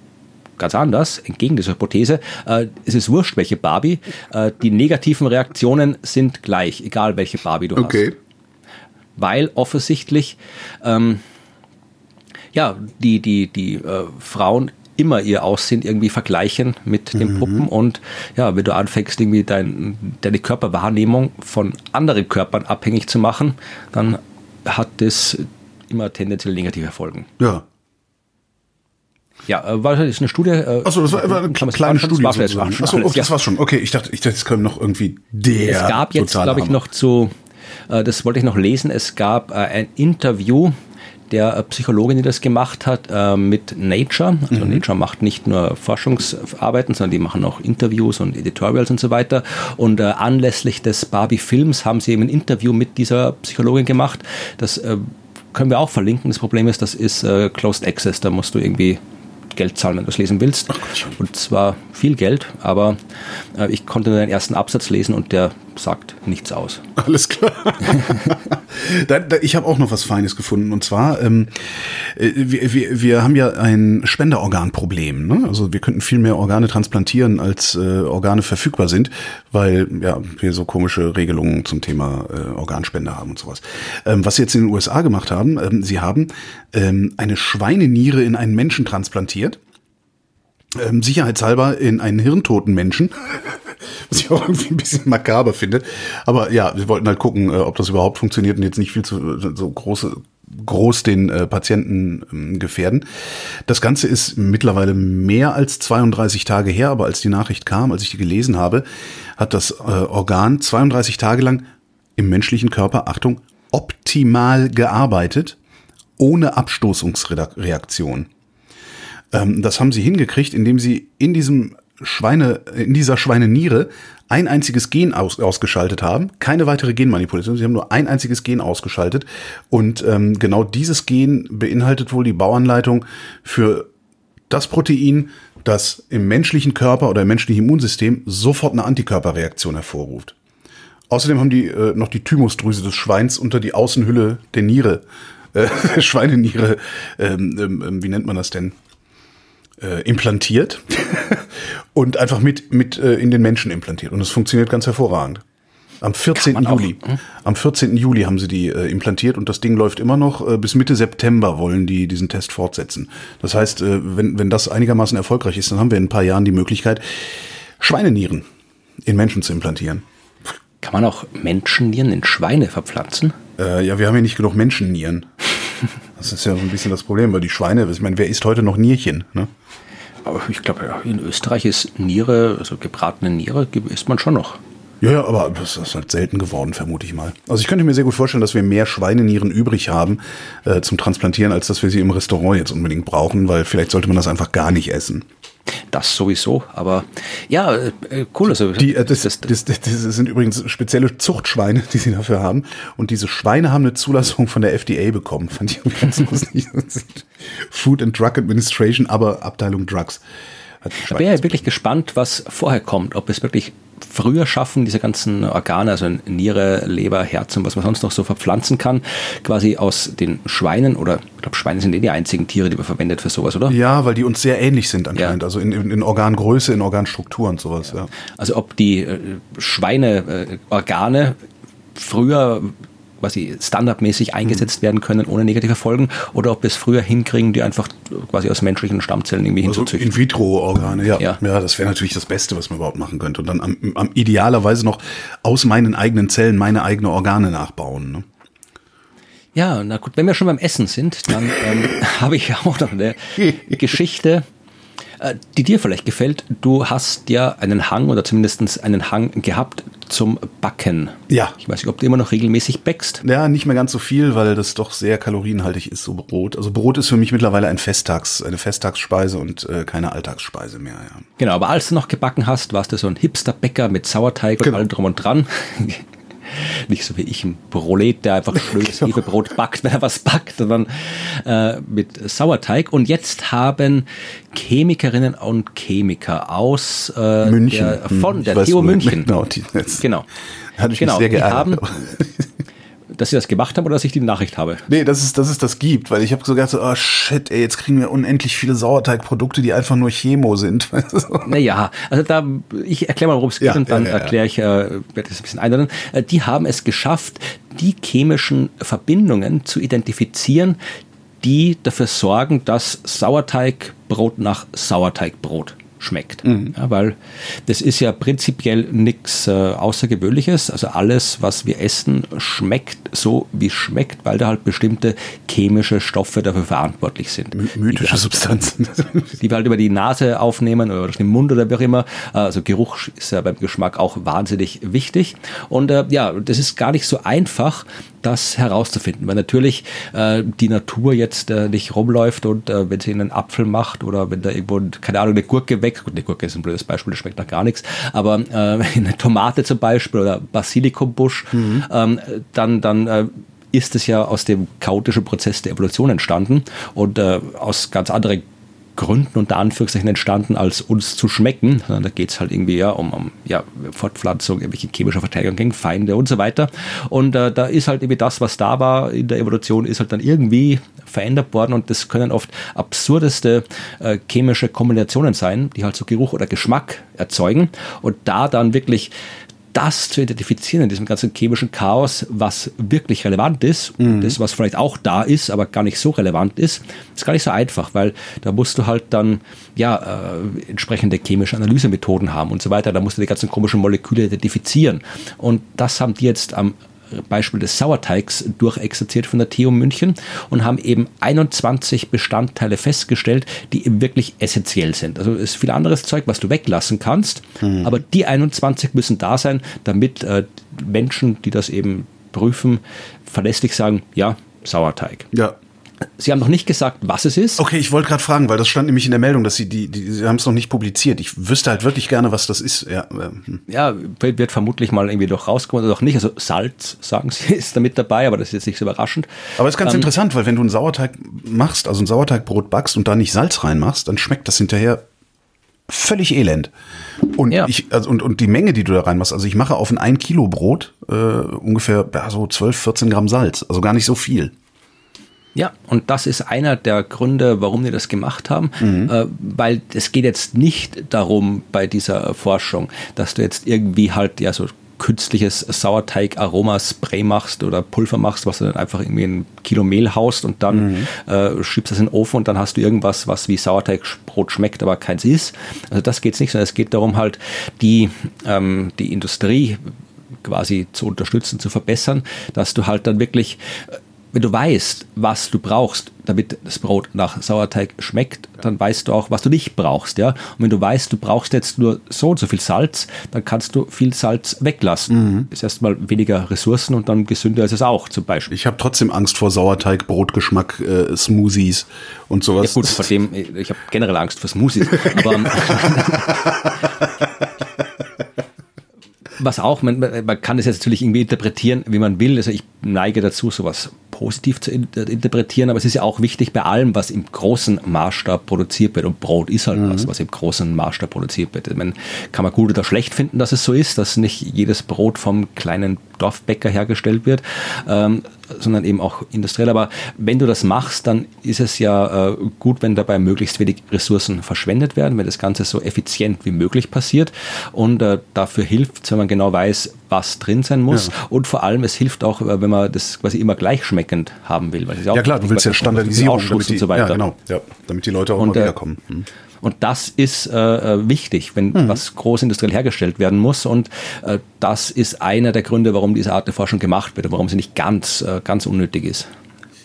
ganz anders, entgegen dieser Hypothese. Äh, es ist wurscht, welche Barbie. Äh, die negativen Reaktionen sind gleich, egal welche Barbie du okay. hast. Weil offensichtlich ähm, ja, die, die, die äh, Frauen immer ihr Aussehen irgendwie vergleichen mit den mhm. Puppen und ja, wenn du anfängst, irgendwie dein, deine Körperwahrnehmung von anderen Körpern abhängig zu machen, dann hat das immer tendenziell negative Folgen. Ja. Ja, äh, war das eine Studie? Äh, Achso, das war, war eine kleine Studie. Das war schon Achso, oh, das ja. war's schon. Okay, ich dachte, ich dachte, es kommt noch irgendwie der. Es gab jetzt, glaube ich, noch zu, äh, das wollte ich noch lesen, es gab ein Interview der Psychologin, die das gemacht hat, äh, mit Nature. Also mhm. Nature macht nicht nur Forschungsarbeiten, sondern die machen auch Interviews und Editorials und so weiter. Und äh, anlässlich des Barbie-Films haben sie eben ein Interview mit dieser Psychologin gemacht. Das äh, können wir auch verlinken. Das Problem ist, das ist äh, Closed Access. Da musst du irgendwie Geld zahlen, wenn du es lesen willst. Und zwar viel Geld, aber äh, ich konnte nur den ersten Absatz lesen und der sagt nichts aus. Alles klar. (laughs) da, da, ich habe auch noch was Feines gefunden und zwar, ähm, äh, wir, wir, wir haben ja ein Spenderorganproblem. Ne? Also wir könnten viel mehr Organe transplantieren, als äh, Organe verfügbar sind, weil ja wir so komische Regelungen zum Thema äh, Organspende haben und sowas. Ähm, was sie jetzt in den USA gemacht haben, ähm, sie haben ähm, eine Schweineniere in einen Menschen transplantiert ähm, sicherheitshalber in einen hirntoten Menschen (laughs) was ich auch irgendwie ein bisschen makaber finde. Aber ja, wir wollten halt gucken, äh, ob das überhaupt funktioniert und jetzt nicht viel zu so große groß den äh, Patienten ähm, gefährden. Das Ganze ist mittlerweile mehr als 32 Tage her, aber als die Nachricht kam, als ich die gelesen habe, hat das äh, Organ 32 Tage lang im menschlichen Körper, Achtung, optimal gearbeitet, ohne Abstoßungsreaktion. Ähm, das haben sie hingekriegt, indem sie in diesem Schweine, in dieser Schweineniere ein einziges Gen aus, ausgeschaltet haben, keine weitere Genmanipulation, sie haben nur ein einziges Gen ausgeschaltet und ähm, genau dieses Gen beinhaltet wohl die Bauanleitung für das Protein, das im menschlichen Körper oder im menschlichen Immunsystem sofort eine Antikörperreaktion hervorruft. Außerdem haben die äh, noch die Thymusdrüse des Schweins unter die Außenhülle der Niere, äh, (laughs) Schweineniere, ähm, ähm, wie nennt man das denn? Äh, implantiert (laughs) und einfach mit, mit äh, in den Menschen implantiert. Und es funktioniert ganz hervorragend. Am 14. Juli. Auch, hm? Am 14. Juli haben sie die äh, implantiert und das Ding läuft immer noch. Äh, bis Mitte September wollen die diesen Test fortsetzen. Das heißt, äh, wenn, wenn das einigermaßen erfolgreich ist, dann haben wir in ein paar Jahren die Möglichkeit, Schweinenieren in Menschen zu implantieren. Kann man auch Menschennieren in Schweine verpflanzen? Äh, ja, wir haben ja nicht genug Menschennieren. (laughs) Das ist ja so ein bisschen das Problem, weil die Schweine, ich meine, wer isst heute noch Nierchen? Ne? Aber ich glaube, ja, in Österreich ist Niere, also gebratene Niere, isst man schon noch. Ja, ja, aber das ist halt selten geworden, vermute ich mal. Also ich könnte mir sehr gut vorstellen, dass wir mehr Schweinenieren übrig haben äh, zum Transplantieren, als dass wir sie im Restaurant jetzt unbedingt brauchen, weil vielleicht sollte man das einfach gar nicht essen. Das sowieso, aber ja, äh, cool. Also, die, äh, das, das, das, das, sind übrigens spezielle Zuchtschweine, die sie dafür haben. Und diese Schweine haben eine Zulassung von der FDA bekommen. Fand ich ganz (laughs) lustig. Food and Drug Administration, aber Abteilung Drugs. Ich bin ja wirklich gespannt, was vorher kommt. Ob es wirklich früher schaffen, diese ganzen Organe, also Niere, Leber, Herz und was man sonst noch so verpflanzen kann, quasi aus den Schweinen oder ich glaube, Schweine sind eh die einzigen Tiere, die man verwendet für sowas, oder? Ja, weil die uns sehr ähnlich sind anscheinend, ja. also in, in, in, Organgröße, in Organstruktur und sowas. Ja. ja. Also ob die äh, Schweineorgane äh, früher quasi standardmäßig eingesetzt werden können ohne negative Folgen oder ob wir es früher hinkriegen, die einfach quasi aus menschlichen Stammzellen irgendwie also hinzuzüchten. In-vitro-Organe, ja. ja. Ja, das wäre natürlich das Beste, was man überhaupt machen könnte. Und dann am, am idealerweise noch aus meinen eigenen Zellen meine eigenen Organe nachbauen. Ne? Ja, na gut, wenn wir schon beim Essen sind, dann ähm, (laughs) habe ich auch noch eine (laughs) Geschichte die dir vielleicht gefällt. Du hast ja einen Hang oder zumindest einen Hang gehabt zum Backen. Ja. Ich weiß nicht, ob du immer noch regelmäßig backst. Ja, nicht mehr ganz so viel, weil das doch sehr kalorienhaltig ist, so Brot. Also Brot ist für mich mittlerweile ein Festtags, eine Festtagsspeise und äh, keine Alltagsspeise mehr. Ja. Genau, aber als du noch gebacken hast, warst du so ein Hipster-Bäcker mit Sauerteig genau. und allem drum und dran. (laughs) Nicht so wie ich ein Prolet, der einfach (laughs) schönes genau. Hefebrot backt, wenn er was backt, sondern äh, mit Sauerteig. Und jetzt haben Chemikerinnen und Chemiker aus äh, München. Der, von hm, der TU München. (laughs) Genau, die, genau. Hat mich genau, sehr geärgert. Die haben, (laughs) dass sie das gemacht haben oder dass ich die Nachricht habe? Nee, dass es, dass es das gibt, weil ich habe so gedacht, oh shit, ey, jetzt kriegen wir unendlich viele Sauerteigprodukte, die einfach nur Chemo sind. (laughs) naja, also da, ich erkläre mal, worum es geht ja, und dann ja, ja, erkläre ich, äh, werde das ein bisschen einordnen. Äh, die haben es geschafft, die chemischen Verbindungen zu identifizieren, die dafür sorgen, dass Sauerteigbrot nach Sauerteigbrot schmeckt. Mhm. Ja, weil das ist ja prinzipiell nichts äh, Außergewöhnliches. Also alles, was wir essen, schmeckt so, wie es schmeckt, weil da halt bestimmte chemische Stoffe dafür verantwortlich sind. My mythische halt, Substanzen. (laughs) Die wir halt über die Nase aufnehmen oder durch den Mund oder wie auch immer. Also Geruch ist ja beim Geschmack auch wahnsinnig wichtig. Und äh, ja, das ist gar nicht so einfach, das herauszufinden. Weil natürlich äh, die Natur jetzt äh, nicht rumläuft und äh, wenn sie einen Apfel macht oder wenn da irgendwo, keine Ahnung, eine Gurke weg, gut, eine Gurke ist ein blödes Beispiel, das schmeckt nach gar nichts, aber äh, (laughs) eine Tomate zum Beispiel oder Basilikumbusch, mhm. ähm, dann, dann äh, ist es ja aus dem chaotischen Prozess der Evolution entstanden und äh, aus ganz anderen Gründen unter Anführungszeichen entstanden, als uns zu schmecken. Da geht es halt irgendwie ja um, um ja, Fortpflanzung, irgendwelche chemische Verteidigung gegen Feinde und so weiter. Und äh, da ist halt irgendwie das, was da war in der Evolution, ist halt dann irgendwie verändert worden und das können oft absurdeste äh, chemische Kombinationen sein, die halt so Geruch oder Geschmack erzeugen und da dann wirklich das zu identifizieren in diesem ganzen chemischen Chaos, was wirklich relevant ist, mhm. das, was vielleicht auch da ist, aber gar nicht so relevant ist, ist gar nicht so einfach, weil da musst du halt dann ja äh, entsprechende chemische Analysemethoden haben und so weiter. Da musst du die ganzen komischen Moleküle identifizieren. Und das haben die jetzt am Beispiel des Sauerteigs durchexerziert von der TU München und haben eben 21 Bestandteile festgestellt, die eben wirklich essentiell sind. Also es ist viel anderes Zeug, was du weglassen kannst, mhm. aber die 21 müssen da sein, damit äh, Menschen, die das eben prüfen, verlässlich sagen, ja, Sauerteig. Ja. Sie haben noch nicht gesagt, was es ist. Okay, ich wollte gerade fragen, weil das stand nämlich in der Meldung, dass Sie die, die Sie haben es noch nicht publiziert. Ich wüsste halt wirklich gerne, was das ist. Ja, ähm. ja wird vermutlich mal irgendwie doch rauskommen oder doch nicht. Also Salz, sagen Sie, (laughs) ist da mit dabei, aber das ist jetzt nicht so überraschend. Aber es ist ganz ähm, interessant, weil wenn du einen Sauerteig machst, also ein Sauerteigbrot backst und da nicht Salz reinmachst, dann schmeckt das hinterher völlig elend. Und ja. ich, also, und, und die Menge, die du da reinmachst, also ich mache auf ein 1 Kilo Brot äh, ungefähr ja, so 12, 14 Gramm Salz, also gar nicht so viel. Ja, und das ist einer der Gründe, warum wir das gemacht haben, mhm. äh, weil es geht jetzt nicht darum bei dieser Forschung, dass du jetzt irgendwie halt ja so künstliches Sauerteig-Aroma-Spray machst oder Pulver machst, was du dann einfach irgendwie ein Kilo Mehl haust und dann mhm. äh, schiebst das in den Ofen und dann hast du irgendwas, was wie Sauerteigbrot schmeckt, aber keins ist. Also das geht's nicht, sondern es geht darum halt, die, ähm, die Industrie quasi zu unterstützen, zu verbessern, dass du halt dann wirklich äh, wenn du weißt, was du brauchst, damit das Brot nach Sauerteig schmeckt, dann weißt du auch, was du nicht brauchst, ja. Und wenn du weißt, du brauchst jetzt nur so und so viel Salz, dann kannst du viel Salz weglassen. Mhm. Ist erstmal weniger Ressourcen und dann gesünder ist es auch, zum Beispiel. Ich habe trotzdem Angst vor Sauerteig, Brotgeschmack, äh, Smoothies und sowas. Ja gut, vor dem, ich habe generell Angst vor Smoothies. aber (laughs) was auch, man, man kann das jetzt natürlich irgendwie interpretieren, wie man will. Also ich neige dazu, sowas positiv zu interpretieren, aber es ist ja auch wichtig bei allem, was im großen Maßstab produziert wird. Und Brot ist halt mhm. was, was im großen Maßstab produziert wird. Ich meine, kann man gut oder schlecht finden, dass es so ist, dass nicht jedes Brot vom kleinen Dorfbäcker hergestellt wird, ähm, sondern eben auch industriell. Aber wenn du das machst, dann ist es ja äh, gut, wenn dabei möglichst wenig Ressourcen verschwendet werden, wenn das Ganze so effizient wie möglich passiert. Und äh, dafür hilft wenn man genau weiß, was drin sein muss. Ja. Und vor allem, es hilft auch, äh, wenn man das quasi immer gleich schmeckend haben will. Ja, klar, du willst ja Standardisierung damit die, und so weiter. Ja, genau, ja, damit die Leute auch und, mal wiederkommen. Hm. Und das ist äh, äh, wichtig, wenn mhm. was großindustriell hergestellt werden muss. Und äh, das ist einer der Gründe, warum diese Art der Forschung gemacht wird und warum sie nicht ganz, äh, ganz unnötig ist.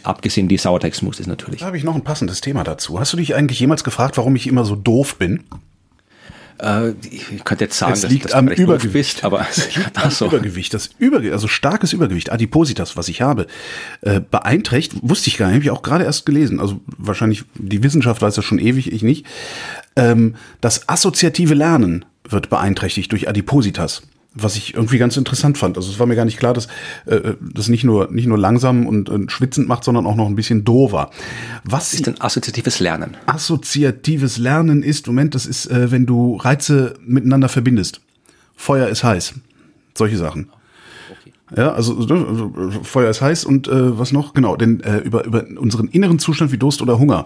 Abgesehen die Sauerteigsmus ist natürlich. Da habe ich noch ein passendes Thema dazu. Hast du dich eigentlich jemals gefragt, warum ich immer so doof bin? Äh, ich könnte jetzt sagen, es liegt dass, dass am Übergewicht, bist, aber (laughs) das so. Übergewicht, das Übergewicht, also starkes Übergewicht, Adipositas, was ich habe, äh, beeinträchtigt, wusste ich gar nicht, habe ich auch gerade erst gelesen. Also wahrscheinlich die Wissenschaft weiß das schon ewig, ich nicht. Ähm, das assoziative Lernen wird beeinträchtigt durch Adipositas was ich irgendwie ganz interessant fand. Also es war mir gar nicht klar, dass äh, das nicht nur nicht nur langsam und, und schwitzend macht, sondern auch noch ein bisschen dover. Was ist denn assoziatives Lernen? Assoziatives Lernen ist, Moment, das ist, äh, wenn du Reize miteinander verbindest. Feuer ist heiß. Solche Sachen. Ja, also, also Feuer ist heiß und äh, was noch? Genau, denn äh, über, über unseren inneren Zustand wie Durst oder Hunger.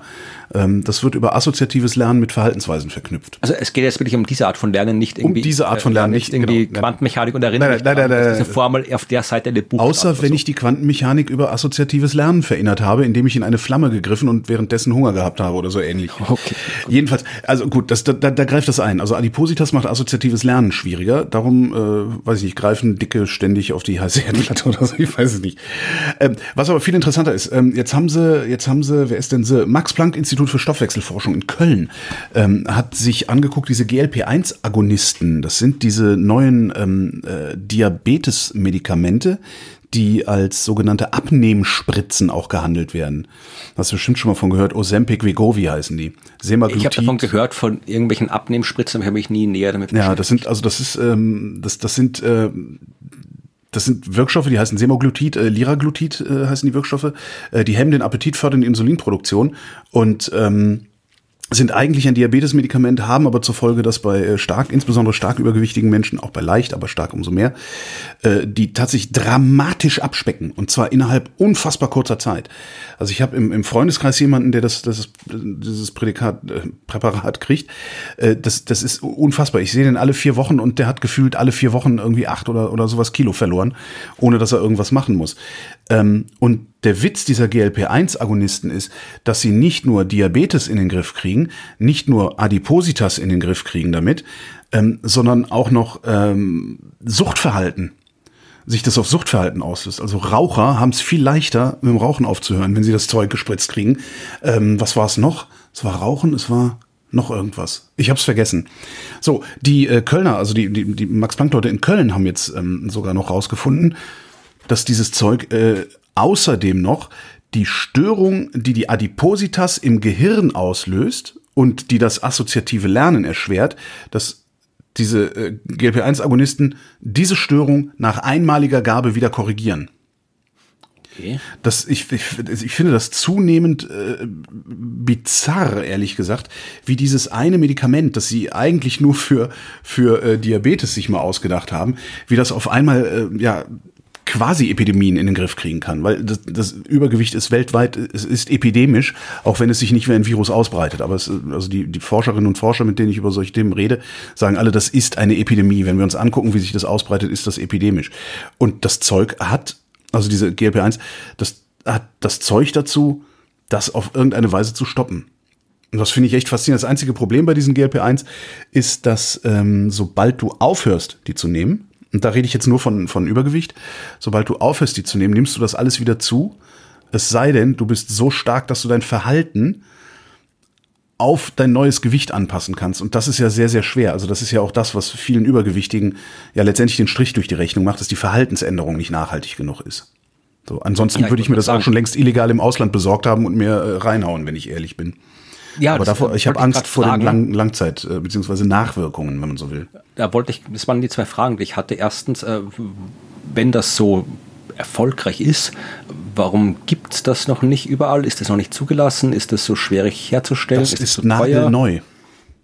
Ähm, das wird über assoziatives Lernen mit Verhaltensweisen verknüpft. Also es geht jetzt wirklich um diese Art von Lernen, nicht irgendwie. Um diese Art von Lernen, äh, nicht irgendwie genau, Quantenmechanik und Erinnerung. Nein, nein, nein, nein, diese Formel auf der Seite der Buch. Außer wenn so. ich die Quantenmechanik über assoziatives Lernen verinnert habe, indem ich in eine Flamme gegriffen und währenddessen Hunger gehabt habe oder so ähnlich. (laughs) Okay. Gut. Jedenfalls, also gut, das, da, da greift das ein. Also Adipositas macht assoziatives Lernen schwieriger. Darum, äh, weiß ich nicht, greifen Dicke ständig auf die heiße Herdplatte (laughs) oder so. Ich weiß es nicht. Ähm, was aber viel interessanter ist, ähm, jetzt haben sie, jetzt haben sie, wer ist denn sie? Max Planck Institut für Stoffwechselforschung in Köln ähm, hat sich angeguckt, diese GLP-1-Agonisten, das sind diese neuen ähm, äh, Diabetes-Medikamente, die als sogenannte Abnehmspritzen auch gehandelt werden. Hast du bestimmt schon mal von gehört. Ozempic, Vegovi heißen die. Semaglutid. Ich habe davon gehört, von irgendwelchen Abnehmspritzen, aber habe mich nie näher damit beschäftigt. Ja, das sind, also das ist, ähm, das, das sind äh, das sind Wirkstoffe, die heißen Semaglutid, äh, Liraglutid äh, heißen die Wirkstoffe. Äh, die hemmen den Appetit, fördern die Insulinproduktion und ähm, sind eigentlich ein Diabetesmedikament, haben aber zur Folge, dass bei äh, stark, insbesondere stark übergewichtigen Menschen, auch bei leicht, aber stark umso mehr, äh, die tatsächlich dramatisch abspecken und zwar innerhalb unfassbar kurzer Zeit. Also ich habe im, im Freundeskreis jemanden, der das, das dieses Prädikat, äh, Präparat kriegt. Äh, das, das ist unfassbar. Ich sehe den alle vier Wochen und der hat gefühlt alle vier Wochen irgendwie acht oder, oder sowas Kilo verloren, ohne dass er irgendwas machen muss. Ähm, und der Witz dieser GLP-1-Agonisten ist, dass sie nicht nur Diabetes in den Griff kriegen, nicht nur Adipositas in den Griff kriegen damit, ähm, sondern auch noch ähm, Suchtverhalten sich das auf Suchtverhalten auslöst. Also Raucher haben es viel leichter, mit dem Rauchen aufzuhören, wenn sie das Zeug gespritzt kriegen. Ähm, was war es noch? Es war Rauchen, es war noch irgendwas. Ich hab's vergessen. So, die äh, Kölner, also die, die, die Max-Planck-Leute in Köln haben jetzt ähm, sogar noch rausgefunden, dass dieses Zeug äh, außerdem noch die Störung, die die Adipositas im Gehirn auslöst und die das assoziative Lernen erschwert, dass diese äh, GLP-1-Agonisten diese Störung nach einmaliger Gabe wieder korrigieren. Okay. Das, ich, ich, ich finde das zunehmend äh, bizarr, ehrlich gesagt, wie dieses eine Medikament, das sie eigentlich nur für, für äh, Diabetes sich mal ausgedacht haben, wie das auf einmal äh, ja quasi Epidemien in den Griff kriegen kann, weil das, das Übergewicht ist weltweit, es ist epidemisch, auch wenn es sich nicht wie ein Virus ausbreitet. Aber es, also die, die Forscherinnen und Forscher, mit denen ich über solche Themen rede, sagen alle, das ist eine Epidemie. Wenn wir uns angucken, wie sich das ausbreitet, ist das epidemisch. Und das Zeug hat, also diese GLP-1, das hat das Zeug dazu, das auf irgendeine Weise zu stoppen. Und das finde ich echt faszinierend. Das einzige Problem bei diesen GLP-1 ist, dass ähm, sobald du aufhörst, die zu nehmen, und da rede ich jetzt nur von, von Übergewicht, sobald du aufhörst, die zu nehmen, nimmst du das alles wieder zu. Es sei denn, du bist so stark, dass du dein Verhalten auf dein neues Gewicht anpassen kannst. Und das ist ja sehr, sehr schwer. Also das ist ja auch das, was vielen Übergewichtigen ja letztendlich den Strich durch die Rechnung macht, dass die Verhaltensänderung nicht nachhaltig genug ist. So, ansonsten ja, würde ich mir das sagen. auch schon längst illegal im Ausland besorgt haben und mir äh, reinhauen, wenn ich ehrlich bin. Ja, aber davor, ich habe Angst vor den Lang Langzeit- äh, bzw. Nachwirkungen, wenn man so will. Da wollte ich, das waren die zwei Fragen, die ich hatte. Erstens, äh, wenn das so erfolgreich ist, warum gibt es das noch nicht überall? Ist das noch nicht zugelassen? Ist das so schwierig herzustellen? Das ist, ist so nagelneu.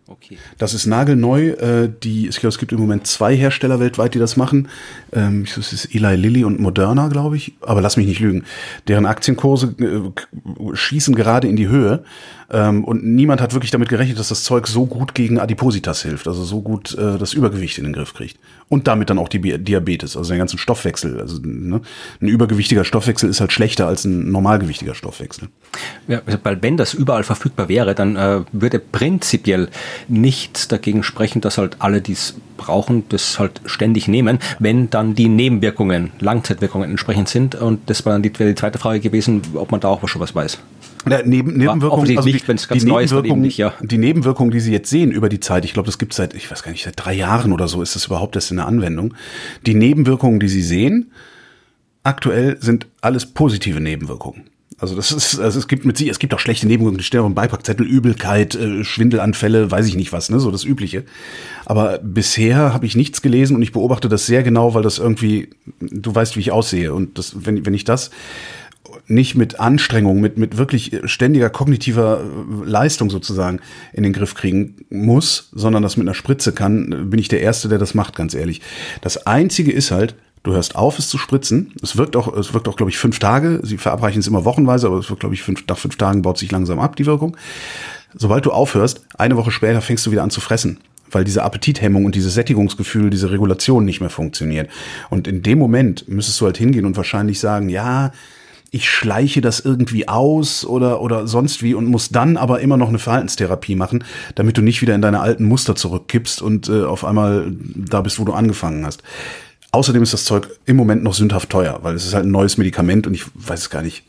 Okay. Das ist nagelneu. Äh, die, ich glaube, es gibt im Moment zwei Hersteller weltweit, die das machen. Ähm, das ist Eli Lilly und Moderna, glaube ich. Aber lass mich nicht lügen. Deren Aktienkurse äh, schießen gerade in die Höhe. Ähm, und niemand hat wirklich damit gerechnet, dass das Zeug so gut gegen Adipositas hilft, also so gut äh, das Übergewicht in den Griff kriegt. Und damit dann auch die Diabetes, also den ganzen Stoffwechsel. Also ne? ein übergewichtiger Stoffwechsel ist halt schlechter als ein normalgewichtiger Stoffwechsel. Ja, weil wenn das überall verfügbar wäre, dann äh, würde prinzipiell nichts dagegen sprechen, dass halt alle, die es brauchen, das halt ständig nehmen, wenn dann die Nebenwirkungen, Langzeitwirkungen entsprechend sind. Und das war dann die, die zweite Frage gewesen, ob man da auch schon was weiß. Ja, neben, Nebenwirkungen, also nicht, die, ganz die Nebenwirkungen, nicht, ja. die Nebenwirkungen, die Sie jetzt sehen über die Zeit, ich glaube, das gibt seit, ich weiß gar nicht, seit drei Jahren oder so ist das überhaupt erst in der Anwendung. Die Nebenwirkungen, die Sie sehen, aktuell sind alles positive Nebenwirkungen. Also das ist, also es gibt mit sie, es gibt auch schlechte Nebenwirkungen, Störung, Beipackzettel, Übelkeit, äh, Schwindelanfälle, weiß ich nicht was, ne, so das Übliche. Aber bisher habe ich nichts gelesen und ich beobachte das sehr genau, weil das irgendwie, du weißt, wie ich aussehe und das, wenn, wenn ich das nicht mit Anstrengung, mit, mit wirklich ständiger kognitiver Leistung sozusagen in den Griff kriegen muss, sondern das mit einer Spritze kann, bin ich der Erste, der das macht, ganz ehrlich. Das Einzige ist halt, du hörst auf, es zu spritzen. Es wirkt auch, es wirkt auch, glaube ich, fünf Tage. Sie verabreichen es immer wochenweise, aber es wird, glaube ich, fünf, nach fünf Tagen baut sich langsam ab, die Wirkung. Sobald du aufhörst, eine Woche später fängst du wieder an zu fressen weil diese Appetithemmung und dieses Sättigungsgefühl, diese Regulation nicht mehr funktioniert. Und in dem Moment müsstest du halt hingehen und wahrscheinlich sagen, ja, ich schleiche das irgendwie aus oder, oder sonst wie und muss dann aber immer noch eine Verhaltenstherapie machen, damit du nicht wieder in deine alten Muster zurückkippst und äh, auf einmal da bist, wo du angefangen hast. Außerdem ist das Zeug im Moment noch sündhaft teuer, weil es ist halt ein neues Medikament und ich weiß es gar nicht,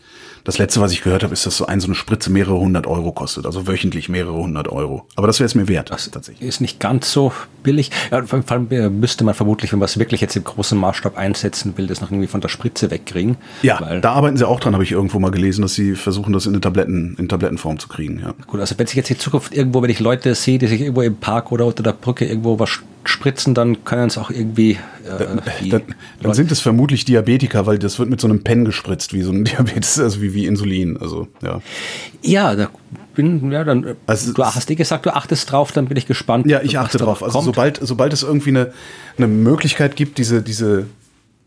das letzte, was ich gehört habe, ist, dass so ein so eine Spritze mehrere hundert Euro kostet, also wöchentlich mehrere hundert Euro. Aber das wäre es mir wert. Das tatsächlich. ist nicht ganz so billig. Ja, vor allem äh, müsste man vermutlich, wenn man es wirklich jetzt im großen Maßstab einsetzen will, das noch irgendwie von der Spritze wegkriegen. Ja, da arbeiten sie auch dran, habe ich irgendwo mal gelesen, dass sie versuchen, das in eine Tabletten, in Tablettenform zu kriegen. Ja. Gut, also wenn sich jetzt in Zukunft irgendwo, wenn ich Leute sehe, die sich irgendwo im Park oder unter der Brücke irgendwo was spritzen, dann können es auch irgendwie. Äh, dann, dann, sind es vermutlich Diabetiker, weil das wird mit so einem Pen gespritzt, wie so ein (laughs) Diabetes, also wie, wie Insulin. Also, ja. Ja, da bin, ja, dann. Also, du hast dir gesagt, du achtest drauf, dann bin ich gespannt. Ja, ich achte drauf. Also, sobald, sobald es irgendwie eine, eine Möglichkeit gibt, diese, diese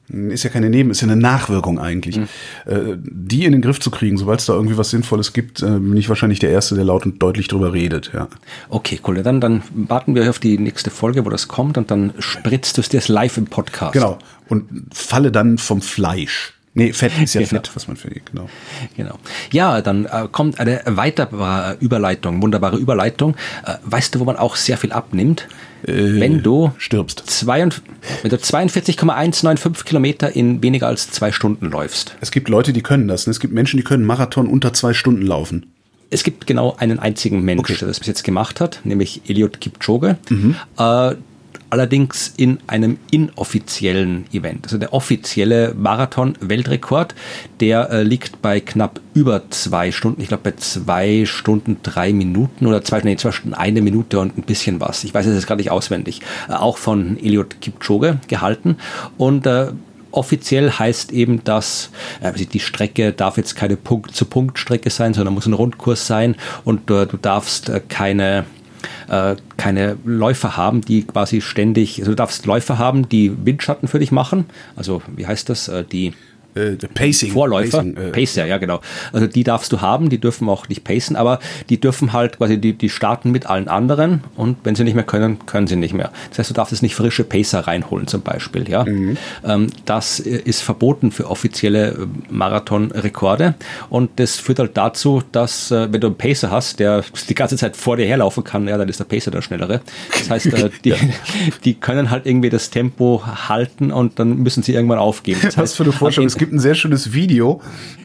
ist ja keine Neben, ist ja eine Nachwirkung eigentlich. Mhm. Äh, die in den Griff zu kriegen, sobald es da irgendwie was Sinnvolles gibt, äh, bin ich wahrscheinlich der Erste, der laut und deutlich drüber redet, ja. Okay, cool. Dann, dann warten wir auf die nächste Folge, wo das kommt und dann spritzt du es dir live im Podcast. Genau. Und falle dann vom Fleisch. Nee, Fett ist ja genau. Fett, was man findet, genau. Genau. Ja, dann äh, kommt eine weitere Überleitung, wunderbare Überleitung. Äh, weißt du, wo man auch sehr viel abnimmt? Äh, wenn du stirbst. Zwei, wenn du 42,195 Kilometer in weniger als zwei Stunden läufst. Es gibt Leute, die können das. Ne? Es gibt Menschen, die können Marathon unter zwei Stunden laufen. Es gibt genau einen einzigen Mensch, okay. der das bis jetzt gemacht hat, nämlich Eliot Kipchoge. Mhm. Allerdings in einem inoffiziellen Event. Also der offizielle Marathon-Weltrekord, der äh, liegt bei knapp über zwei Stunden. Ich glaube bei zwei Stunden drei Minuten oder zwei, nee, zwei Stunden eine Minute und ein bisschen was. Ich weiß es jetzt gar nicht auswendig. Äh, auch von Eliot Kipchoge gehalten und äh, offiziell heißt eben, dass äh, die Strecke darf jetzt keine Punkt-zu-Punkt-Strecke sein, sondern muss ein Rundkurs sein und äh, du darfst äh, keine äh, keine Läufer haben, die quasi ständig, also du darfst Läufer haben, die Windschatten für dich machen. Also wie heißt das? Äh, die äh, Pacing. Vorläufer. Pacing, äh, Pacer, ja genau. Also die darfst du haben, die dürfen auch nicht pacen, aber die dürfen halt quasi, die, die starten mit allen anderen und wenn sie nicht mehr können, können sie nicht mehr. Das heißt, du darfst jetzt nicht frische Pacer reinholen zum Beispiel. Ja? Mhm. Ähm, das ist verboten für offizielle äh, Marathonrekorde und das führt halt dazu, dass äh, wenn du einen Pacer hast, der die ganze Zeit vor dir herlaufen kann, ja, dann ist der Pacer der schnellere. Das heißt, äh, (laughs) die, ja. die können halt irgendwie das Tempo halten und dann müssen sie irgendwann aufgeben. Das heißt, Was für eine Vorstellung, gibt ein sehr schönes Video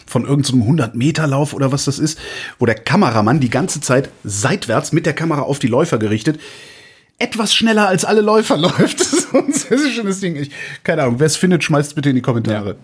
von irgendeinem so 100-Meter-Lauf oder was das ist, wo der Kameramann die ganze Zeit seitwärts mit der Kamera auf die Läufer gerichtet etwas schneller als alle Läufer (laughs) läuft. Das ist ein sehr schönes Ding. Ich, keine Ahnung, wer es findet, schmeißt bitte in die Kommentare.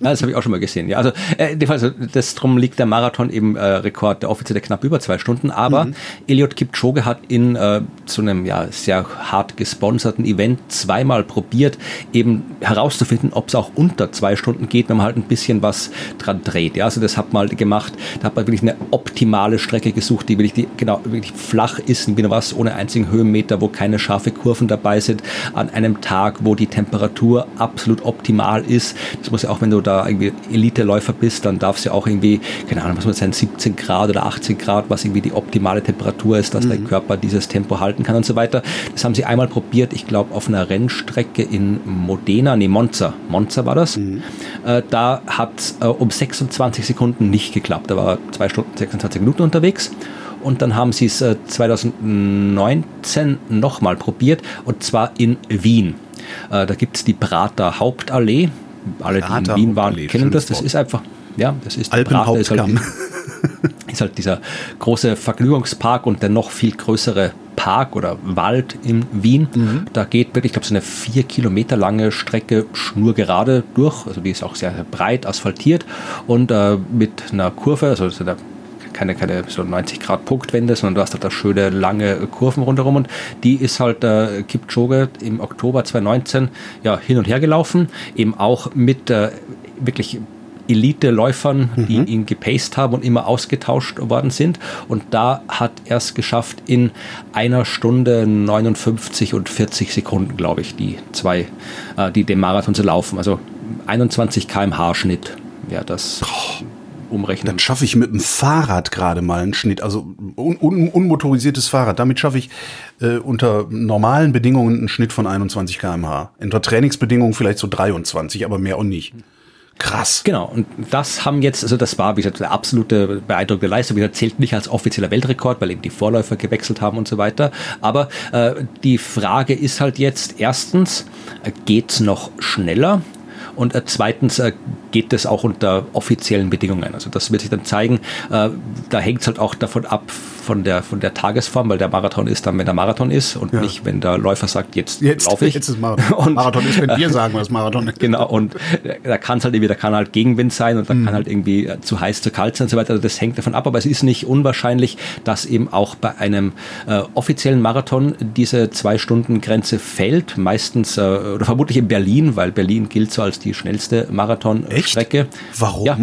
Ja, das habe ich auch schon mal gesehen. Ja, also, äh, also das drum liegt der Marathon im äh, Rekord, der offizielle knapp über zwei Stunden. Aber mhm. Eliot Kipchoge hat in äh, zu einem ja sehr hart gesponserten Event zweimal probiert, eben herauszufinden, ob es auch unter zwei Stunden geht, wenn man halt ein bisschen was dran dreht. Ja, also das hat man halt gemacht. Da hat man wirklich eine optimale Strecke gesucht, die wirklich die, genau wirklich flach ist, wie was ohne einzigen Höhenmeter, wo keine scharfe Kurven dabei sind, an einem Tag, wo die Temperatur absolut optimal ist. Das muss ja auch, wenn du da irgendwie Elite-Läufer bist, dann darf es ja auch irgendwie, keine Ahnung, was muss sein, 17 Grad oder 18 Grad, was irgendwie die optimale Temperatur ist, dass mhm. dein Körper dieses Tempo halten kann und so weiter. Das haben sie einmal probiert, ich glaube, auf einer Rennstrecke in Modena, nee, Monza. Monza war das. Mhm. Äh, da hat es äh, um 26 Sekunden nicht geklappt. Da war zwei Stunden 26 Minuten unterwegs und dann haben sie es 2019 nochmal probiert und zwar in Wien. Äh, da gibt es die Prater Hauptallee. Alle, die in Wien waren, kennen das. Das ist einfach, ja, das ist Prater ist halt, (laughs) ist halt dieser große Vergnügungspark und der noch viel größere Park oder Wald in Wien. Mhm. Da geht wirklich, ich glaube, so eine vier Kilometer lange Strecke schnurgerade durch. Also die ist auch sehr, sehr breit asphaltiert und äh, mit einer Kurve, also so der keine, keine so 90 Grad Punktwende, sondern du hast halt da schöne lange Kurven rundherum und die ist halt äh, Kipchoge im Oktober 2019 ja, hin und her gelaufen, eben auch mit äh, wirklich Elite-Läufern, die mhm. ihn gepaced haben und immer ausgetauscht worden sind. Und da hat er es geschafft, in einer Stunde 59 und 40 Sekunden, glaube ich, die zwei, äh, die den Marathon zu laufen. Also 21 km/h Schnitt wäre das. Oh umrechnen. Dann schaffe ich mit dem Fahrrad gerade mal einen Schnitt, also un un unmotorisiertes Fahrrad. Damit schaffe ich äh, unter normalen Bedingungen einen Schnitt von 21 km/h. Unter Trainingsbedingungen vielleicht so 23, aber mehr auch nicht. Krass. Genau, und das haben jetzt, also das war, wie gesagt, eine absolute beeindruckende Leistung. Wie gesagt, zählt nicht als offizieller Weltrekord, weil eben die Vorläufer gewechselt haben und so weiter. Aber äh, die Frage ist halt jetzt erstens, äh, geht's noch schneller? Und äh, zweitens, äh, geht das auch unter offiziellen Bedingungen. Also das wird sich dann zeigen. Äh, da hängt es halt auch davon ab, von der, von der Tagesform, weil der Marathon ist dann, wenn der Marathon ist und ja. nicht, wenn der Läufer sagt, jetzt, jetzt laufe ich. Jetzt ist Marathon. (laughs) Und, Marathon ist, wenn wir (laughs) sagen, was Marathon ist. Genau, und da kann es halt irgendwie, da kann halt Gegenwind sein und da mhm. kann halt irgendwie äh, zu heiß, zu kalt sein und so weiter. Also das hängt davon ab, aber es ist nicht unwahrscheinlich, dass eben auch bei einem äh, offiziellen Marathon diese Zwei-Stunden-Grenze fällt. Meistens, äh, oder vermutlich in Berlin, weil Berlin gilt so als die schnellste Marathonstrecke. Warum? Ja.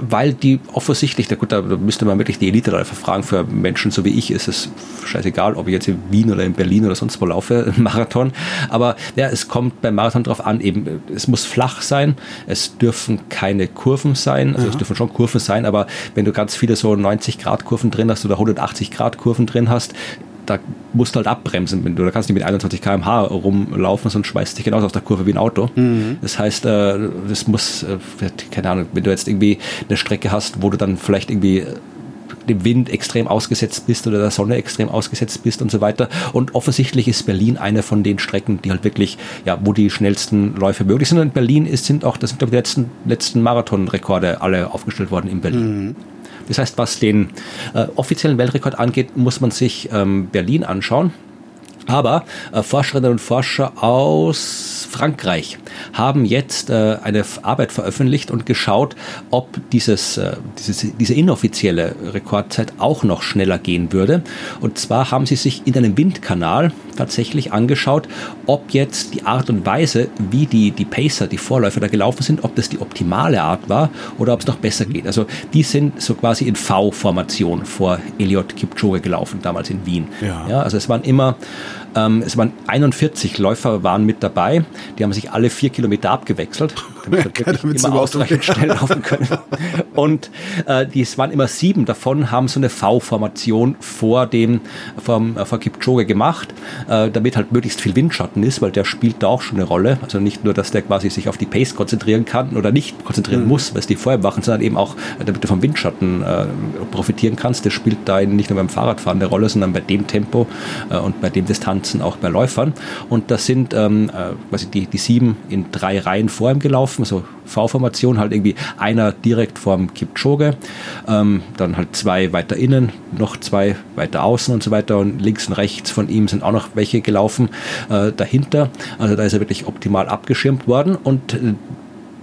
Weil die offensichtlich, da, gut, da müsste man wirklich die Elite-Läufer fragen, für Menschen so wie ich ist es scheißegal, ob ich jetzt in Wien oder in Berlin oder sonst wo laufe, (laughs) Marathon. Aber ja, es kommt beim Marathon darauf an, eben, es muss flach sein, es dürfen keine Kurven sein, also ja. es dürfen schon Kurven sein, aber wenn du ganz viele so 90 Grad Kurven drin hast oder 180 Grad Kurven drin hast, da musst du halt abbremsen. Wenn du, da kannst du nicht mit 21 km/h rumlaufen, sonst schmeißt dich genauso aus der Kurve wie ein Auto. Mhm. Das heißt, äh, das muss, äh, keine Ahnung, wenn du jetzt irgendwie eine Strecke hast, wo du dann vielleicht irgendwie äh, dem Wind extrem ausgesetzt bist oder der Sonne extrem ausgesetzt bist und so weiter. Und offensichtlich ist Berlin eine von den Strecken, die halt wirklich, ja, wo die schnellsten Läufe möglich sind. Und in Berlin ist, sind auch, das sind glaube ich die letzten, letzten Marathonrekorde alle aufgestellt worden in Berlin. Mhm. Das heißt, was den äh, offiziellen Weltrekord angeht, muss man sich ähm, Berlin anschauen. Aber äh, Forscherinnen und Forscher aus Frankreich haben jetzt äh, eine Arbeit veröffentlicht und geschaut, ob dieses, äh, dieses, diese inoffizielle Rekordzeit auch noch schneller gehen würde. Und zwar haben sie sich in einem Windkanal tatsächlich angeschaut, ob jetzt die Art und Weise, wie die, die Pacer, die Vorläufer da gelaufen sind, ob das die optimale Art war oder ob es noch besser geht. Also die sind so quasi in V-Formation vor Eliot Kipchoge gelaufen, damals in Wien. Ja. ja also es waren immer ähm, es waren 41 Läufer waren mit dabei. Die haben sich alle vier Kilometer abgewechselt, (laughs) damit sie wirklich immer ausreichend schnell laufen können. Und äh, die, es waren immer sieben davon, haben so eine V-Formation vor dem vom, äh, vor Kipchoge gemacht, äh, damit halt möglichst viel Windschatten ist, weil der spielt da auch schon eine Rolle. Also nicht nur, dass der quasi sich auf die Pace konzentrieren kann oder nicht konzentrieren mhm. muss, was die vorher machen, sondern eben auch, äh, damit du vom Windschatten äh, profitieren kannst. Der spielt da nicht nur beim Fahrradfahren eine Rolle, sondern bei dem Tempo äh, und bei dem Distanzen auch bei Läufern. Und das sind ähm, äh, quasi die, die sieben in drei Reihen vor ihm gelaufen, so V-Formation, halt irgendwie einer direkt vorm Kipchoge, ähm, dann halt zwei weiter innen, noch zwei weiter außen und so weiter und links und rechts von ihm sind auch noch welche gelaufen äh, dahinter. Also da ist er wirklich optimal abgeschirmt worden und äh,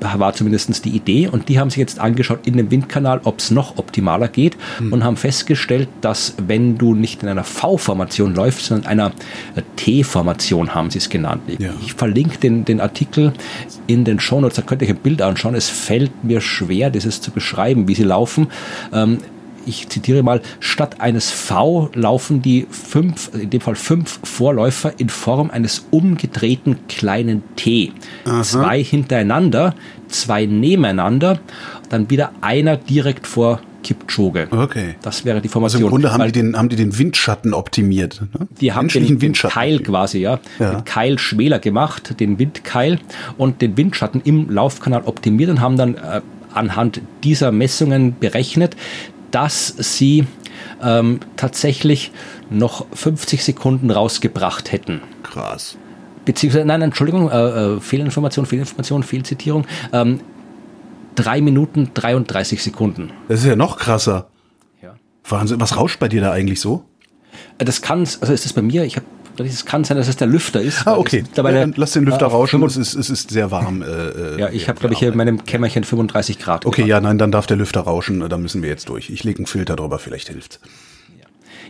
war zumindest die Idee. Und die haben sich jetzt angeschaut in dem Windkanal, ob es noch optimaler geht hm. und haben festgestellt, dass wenn du nicht in einer V-Formation läufst, sondern in einer T-Formation haben sie es genannt. Ja. Ich verlinke den, den Artikel in den Shownotes, da könnt ihr euch ein Bild anschauen. Es fällt mir schwer, dieses zu beschreiben, wie sie laufen. Ähm, ich zitiere mal, statt eines V laufen die fünf, in dem Fall fünf Vorläufer in Form eines umgedrehten kleinen T. Aha. Zwei hintereinander, zwei nebeneinander, dann wieder einer direkt vor Kipchoge. Okay. Das wäre die Formation. Also im Grunde haben die den, haben die den Windschatten optimiert. Ne? Die haben den, den Keil quasi, ja, ja. Den Keil schmäler gemacht, den Windkeil und den Windschatten im Laufkanal optimiert und haben dann äh, anhand dieser Messungen berechnet, dass sie ähm, tatsächlich noch 50 Sekunden rausgebracht hätten. Krass. Beziehungsweise, nein, Entschuldigung, äh, äh, Fehlinformation, Fehlinformation, Fehlzitierung. Ähm, 3 Minuten 33 Sekunden. Das ist ja noch krasser. Ja. Wahnsinn. Was rauscht bei dir da eigentlich so? Äh, das kann, also ist das bei mir, ich habe es kann sein, dass es der Lüfter ist. Ah, okay. Ja, lass den Lüfter rauschen, es ist, es ist sehr warm. Äh, äh ja, ich habe, glaube ich, hier in meinem Kämmerchen 35 Grad. Okay, gemacht. ja, nein, dann darf der Lüfter rauschen, da müssen wir jetzt durch. Ich lege einen Filter drüber, vielleicht hilft's.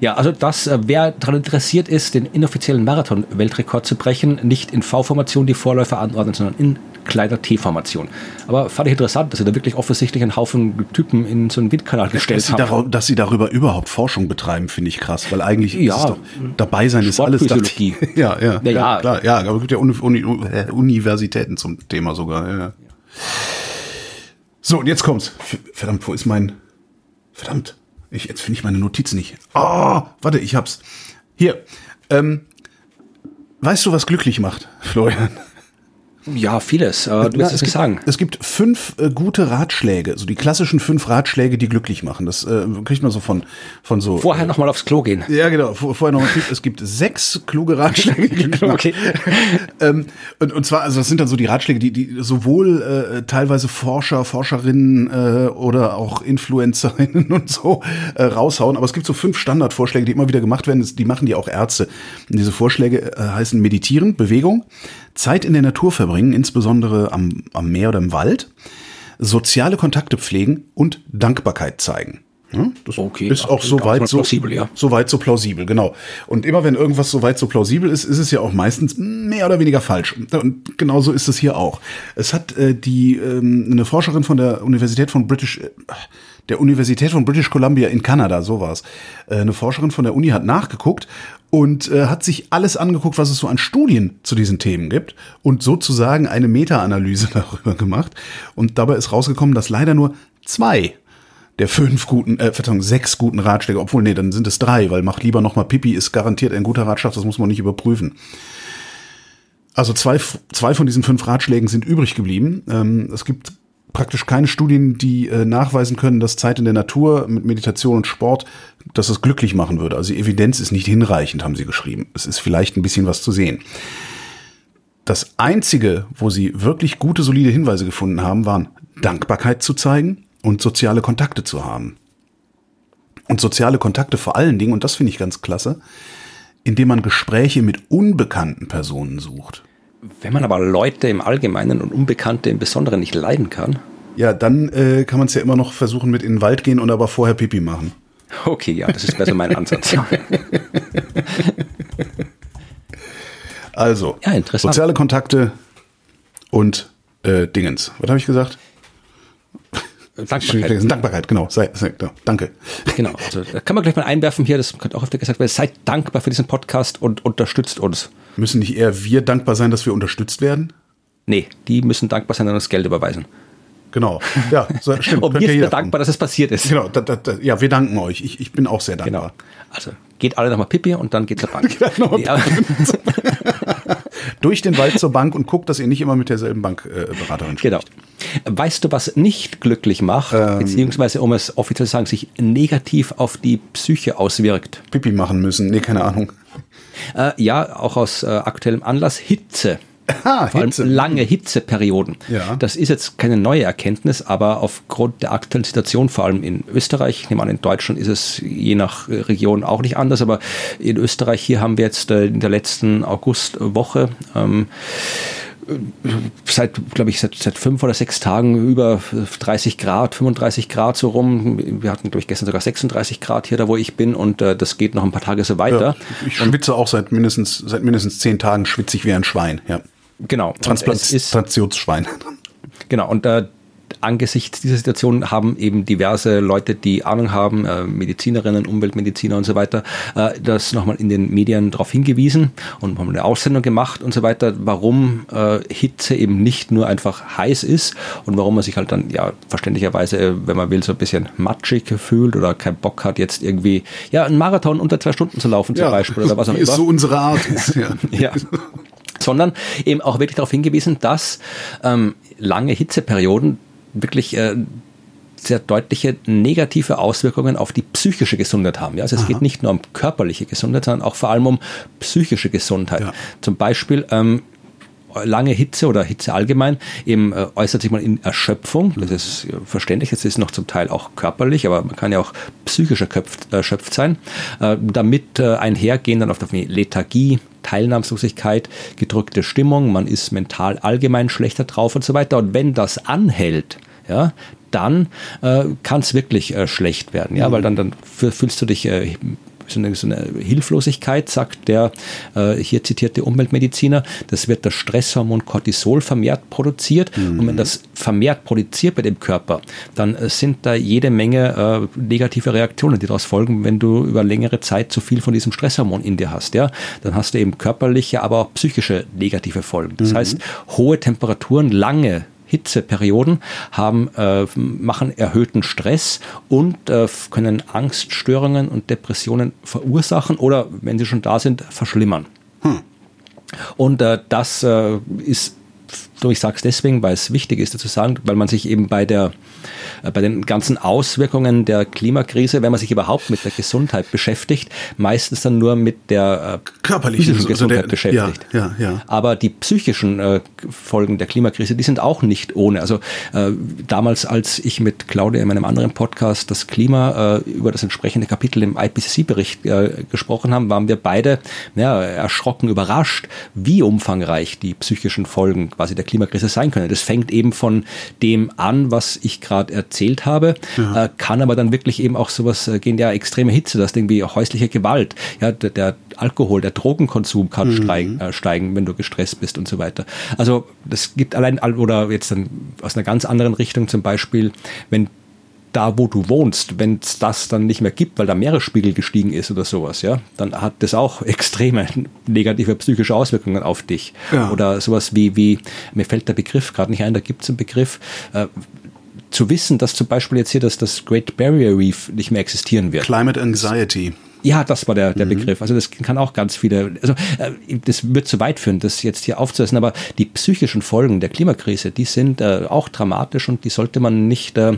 Ja, also das, äh, wer daran interessiert ist, den inoffiziellen Marathon-Weltrekord zu brechen, nicht in V-Formation die Vorläufer anordnen, sondern in kleiner T-Formation. Aber fand ich interessant, dass sie da wirklich offensichtlich einen Haufen Typen in so einen Windkanal gestellt dass haben. Sie dass sie darüber überhaupt Forschung betreiben, finde ich krass, weil eigentlich ja, ist es doch, dabei sein ist alles da, (laughs) ja, ja, ja, ja, klar, ja, aber es gibt ja Uni, Uni, Universitäten zum Thema sogar. Ja. So, und jetzt kommt's. Verdammt, wo ist mein... Verdammt. Ich, jetzt finde ich meine Notizen nicht. Oh, warte, ich hab's. Hier. Ähm, weißt du, was glücklich macht, (laughs) Florian? Ja, vieles. Äh, du wirst es nicht gibt, sagen. es gibt fünf äh, gute Ratschläge, so die klassischen fünf Ratschläge, die glücklich machen. Das äh, kriegt man so von, von so. Vorher nochmal aufs Klo gehen. Ja, genau. Vor, vorher noch Tipp. Es gibt sechs kluge Ratschläge. die (laughs) glücklich. Okay. (laughs) ähm, und, und zwar, also das sind dann so die Ratschläge, die, die sowohl äh, teilweise Forscher, Forscherinnen äh, oder auch Influencerinnen (laughs) und so äh, raushauen. Aber es gibt so fünf Standardvorschläge, die immer wieder gemacht werden. Die machen die auch Ärzte. Und diese Vorschläge äh, heißen Meditieren, Bewegung, Zeit in der Natur verbringen, insbesondere am, am Meer oder im Wald, soziale Kontakte pflegen und Dankbarkeit zeigen. Ja, das Okay, ist auch so weit so plausibel, ja. so weit so plausibel, genau. Und immer wenn irgendwas so weit so plausibel ist, ist es ja auch meistens mehr oder weniger falsch. Und genauso ist es hier auch. Es hat äh, die ähm, eine Forscherin von der Universität von British äh, der Universität von British Columbia in Kanada, so war's. Äh, eine Forscherin von der Uni hat nachgeguckt und äh, hat sich alles angeguckt, was es so an Studien zu diesen Themen gibt und sozusagen eine Meta-Analyse (laughs) darüber gemacht. Und dabei ist rausgekommen, dass leider nur zwei der fünf guten, äh, Verzeihung, sechs guten Ratschläge, obwohl, nee, dann sind es drei, weil mach lieber nochmal Pipi ist garantiert ein guter Ratschlag, das muss man nicht überprüfen. Also zwei, zwei von diesen fünf Ratschlägen sind übrig geblieben. Ähm, es gibt praktisch keine Studien, die äh, nachweisen können, dass Zeit in der Natur mit Meditation und Sport, dass es glücklich machen würde. Also die Evidenz ist nicht hinreichend, haben sie geschrieben. Es ist vielleicht ein bisschen was zu sehen. Das einzige, wo sie wirklich gute, solide Hinweise gefunden haben, waren Dankbarkeit zu zeigen und soziale Kontakte zu haben. Und soziale Kontakte vor allen Dingen, und das finde ich ganz klasse, indem man Gespräche mit unbekannten Personen sucht. Wenn man aber Leute im Allgemeinen und Unbekannte im Besonderen nicht leiden kann. Ja, dann äh, kann man es ja immer noch versuchen mit in den Wald gehen und aber vorher Pipi machen. Okay, ja, das ist besser mein Ansatz. (laughs) Also, Ja, interessant. soziale Kontakte und äh, Dingens. Was habe ich gesagt? Dankbarkeit. Dankbarkeit, genau. Sei, sei, ja, danke. Genau, also da kann man gleich mal einwerfen hier, das könnte auch öfter gesagt werden, seid dankbar für diesen Podcast und unterstützt uns. Müssen nicht eher wir dankbar sein, dass wir unterstützt werden? Nee, die müssen dankbar sein und uns Geld überweisen. Genau. Ja, so, (laughs) stimmt. Und wir sind dankbar, dass es passiert ist. Genau, da, da, da, ja, wir danken euch. Ich, ich bin auch sehr Genau. dankbar. Also geht alle nochmal Pipi und dann geht's zur Bank. (laughs) ja, (laughs) Durch den Wald zur Bank und guckt, dass ihr nicht immer mit derselben Bankberaterin äh, spricht. genau. Weißt du, was nicht glücklich macht, Ähm. beziehungsweise, um es offiziell zu sagen, sich negativ auf die Psyche auswirkt? Pipi machen müssen. Nee, keine Ahnung. Äh, ja, auch aus äh, aktuellem Anlass Hitze. (laughs) Ah, Vor allem Hitze. lange Hitzeperioden. Ja. Das ist jetzt keine neue Erkenntnis, aber aufgrund der aktuellen Situation, vor allem in Österreich, ich nehme an, in Deutschland ist es je nach äh, Region auch nicht anders, aber in Österreich hier haben wir jetzt äh, in der letzten Augustwoche ähm, seit, glaube ich, seit, seit fünf oder sechs Tagen über 30 Grad, 35 Grad so rum. Wir hatten, glaube ich, gestern sogar 36 Grad hier, da wo ich bin, und äh, das geht noch ein paar Tage so weiter. Ja, ich schwitze auch seit mindestens, seit mindestens zehn Tagen schwitze ich wie ein Schwein. Ja. Genau. Ist, Transplantationsschwein. Genau, und äh, angesichts dieser Situation haben eben diverse Leute, die Ahnung haben, äh, Medizinerinnen, Umweltmediziner und so weiter, äh, das nochmal in den Medien darauf hingewiesen und haben eine Aussendung gemacht und so weiter, warum äh, Hitze eben nicht nur einfach heiß ist und warum man sich halt dann ja verständlicherweise, wenn man will, so ein bisschen matschig fühlt oder keinen Bock hat, jetzt irgendwie ja einen Marathon unter zwei Stunden zu laufen zum Beispiel oder was auch (laughs) immer so unsere Art ist. (laughs) Ja. ja. (laughs) sondern eben auch wirklich darauf hingewiesen, dass ähm, lange Hitzeperioden wirklich äh, sehr deutliche negative Auswirkungen auf die psychische Gesundheit haben. Ja, also es geht nicht nur um körperliche Gesundheit, sondern auch vor allem um psychische Gesundheit. Ja. Zum Beispiel ähm, lange Hitze oder Hitze allgemein eben äh, äußert sich mal in Erschöpfung. Das ist äh, verständlich. Das ist noch zum Teil auch körperlich, aber man kann ja auch psychisch erköpft, erschöpft sein. Äh, damit einhergehen dann oft auf Lethargie, Teilnahmslosigkeit, gedrückte Stimmung, man ist mental allgemein schlechter drauf und so weiter. Und wenn das anhält, ja, dann äh, kann es wirklich äh, schlecht werden, ja, weil dann, dann fü- fühlst du dich äh, so eine, so eine Hilflosigkeit, sagt der äh, hier zitierte Umweltmediziner. Das wird das Stresshormon Cortisol vermehrt produziert. Und wenn das vermehrt produziert bei dem Körper, dann äh, sind da jede Menge äh, negative Reaktionen, die daraus folgen, wenn du über längere Zeit zu viel von diesem Stresshormon in dir hast. Ja? Dann hast du eben körperliche, aber auch psychische negative Folgen. Das heißt, hohe Temperaturen, lange Hitzeperioden haben, äh, machen erhöhten Stress und äh, können Angststörungen und Depressionen verursachen oder, wenn sie schon da sind, verschlimmern. Und äh, das äh, ist So, ich sage es deswegen, weil es wichtig ist, dazu sagen, weil man sich eben bei der bei den ganzen Auswirkungen der Klimakrise, wenn man sich überhaupt mit der Gesundheit beschäftigt, meistens dann nur mit der äh, körperlichen also Gesundheit der, beschäftigt. Ja, ja, ja. Aber die psychischen äh, Folgen der Klimakrise, die sind auch nicht ohne. Also äh, damals, als ich mit Claudia in meinem anderen Podcast das Klima äh, über das entsprechende Kapitel im IPCC-Bericht äh, gesprochen haben, waren wir beide ja, erschrocken, überrascht, wie umfangreich die psychischen Folgen quasi der Klimakrise sein können. Das fängt eben von dem an, was ich gerade erzählt habe, ja. äh, kann aber dann wirklich eben auch sowas äh, gehen, ja, extreme Hitze, das irgendwie häusliche Gewalt, ja, der, der Alkohol, der Drogenkonsum kann mhm. steigen, äh, steigen, wenn du gestresst bist und so weiter. Also das gibt allein, oder jetzt dann aus einer ganz anderen Richtung zum Beispiel, wenn da, wo du wohnst, wenn es das dann nicht mehr gibt, weil der Meeresspiegel gestiegen ist oder sowas, ja, dann hat das auch (laughs) extreme negative psychische Auswirkungen auf dich. Ja. Oder sowas wie, wie, mir fällt der Begriff gerade nicht ein, da gibt es einen Begriff, äh, zu wissen, dass zum Beispiel jetzt hier das, das Great Barrier Reef nicht mehr existieren wird. Climate Anxiety. Ja, das war der, der mhm. Begriff. Also das kann auch ganz viele, also äh, das wird zu weit führen, das jetzt hier aufzusetzen, aber die psychischen Folgen der Klimakrise, die sind äh, auch dramatisch und die sollte man nicht, äh,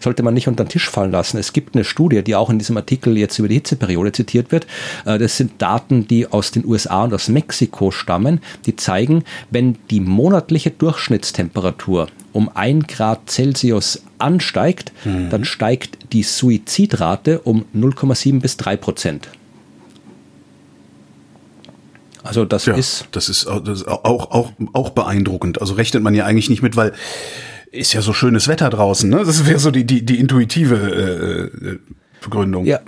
sollte man nicht unter den Tisch fallen lassen. Es gibt eine Studie, die auch in diesem Artikel jetzt über die Hitzeperiode zitiert wird. Äh, das sind Daten, die aus den USA und aus Mexiko stammen, die zeigen, wenn die monatliche Durchschnittstemperatur um ein Grad Celsius ansteigt, mhm. dann steigt die Suizidrate um 0,7 bis 3 Prozent. Also das ja, ist. Das ist, das ist auch, auch, auch beeindruckend. Also rechnet man ja eigentlich nicht mit, weil ist ja so schönes Wetter draußen. Ne? Das wäre so die, die, die intuitive äh, äh Begründung. Ja,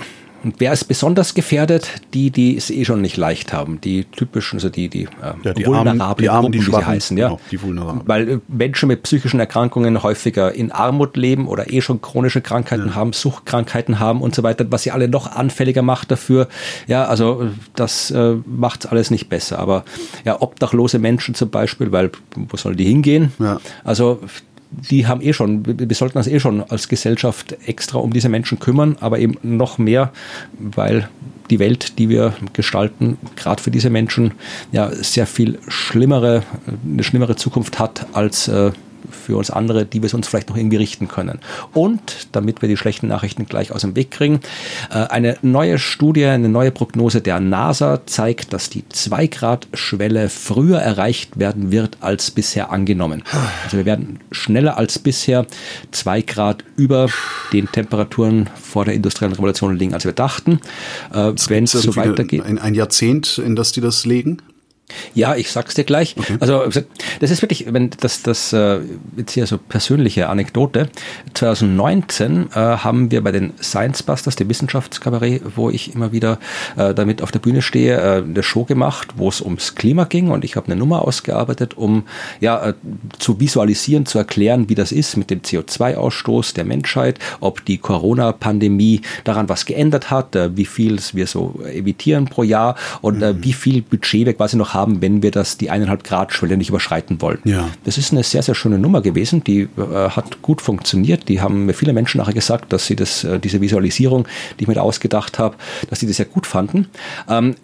und wer ist besonders gefährdet? Die, die es eh schon nicht leicht haben. Die typischen, also die, die, äh, ja, die vulnerablen die Armen, die Gruppen, wie sie heißen. Ja? Genau, die vulnerablen. Weil äh, Menschen mit psychischen Erkrankungen häufiger in Armut leben oder eh schon chronische Krankheiten ja. haben, Suchtkrankheiten haben und so weiter, was sie alle noch anfälliger macht dafür. Ja, also das äh, macht alles nicht besser. Aber ja, obdachlose Menschen zum Beispiel, weil wo sollen die hingehen? Ja. Also die haben eh schon, wir sollten uns eh schon als Gesellschaft extra um diese Menschen kümmern, aber eben noch mehr, weil die Welt, die wir gestalten, gerade für diese Menschen ja sehr viel schlimmere, eine schlimmere Zukunft hat als äh, für uns andere, die wir uns vielleicht noch irgendwie richten können. Und damit wir die schlechten Nachrichten gleich aus dem Weg kriegen, äh, eine neue Studie, eine neue Prognose der NASA zeigt, dass die 2-Grad-Schwelle früher erreicht werden wird als bisher angenommen. Also wir werden schneller als bisher 2 Grad über den Temperaturen vor der industriellen Revolution liegen, als wir dachten. Äh, Wenn es so weitergeht. Ein, ein Jahrzehnt, in das die das legen? Ja, ich sag's dir gleich. Okay. Also das ist wirklich, wenn das das äh, jetzt hier so persönliche Anekdote. 2019 äh, haben wir bei den Science Busters, dem Wissenschaftskabarett, wo ich immer wieder äh, damit auf der Bühne stehe, äh, eine Show gemacht, wo es ums Klima ging und ich habe eine Nummer ausgearbeitet, um ja äh, zu visualisieren, zu erklären, wie das ist mit dem CO2-Ausstoß der Menschheit, ob die Corona-Pandemie daran was geändert hat, äh, wie viel wir so emittieren pro Jahr und mhm. wie viel Budget wir quasi noch haben, wenn wir das die eineinhalb Grad Schwelle nicht überschreiten wollen. Ja. Das ist eine sehr, sehr schöne Nummer gewesen, die äh, hat gut funktioniert. Die haben mir viele Menschen nachher gesagt, dass sie das, äh, diese Visualisierung, die ich mir da ausgedacht habe, dass sie das sehr gut fanden. Ähm,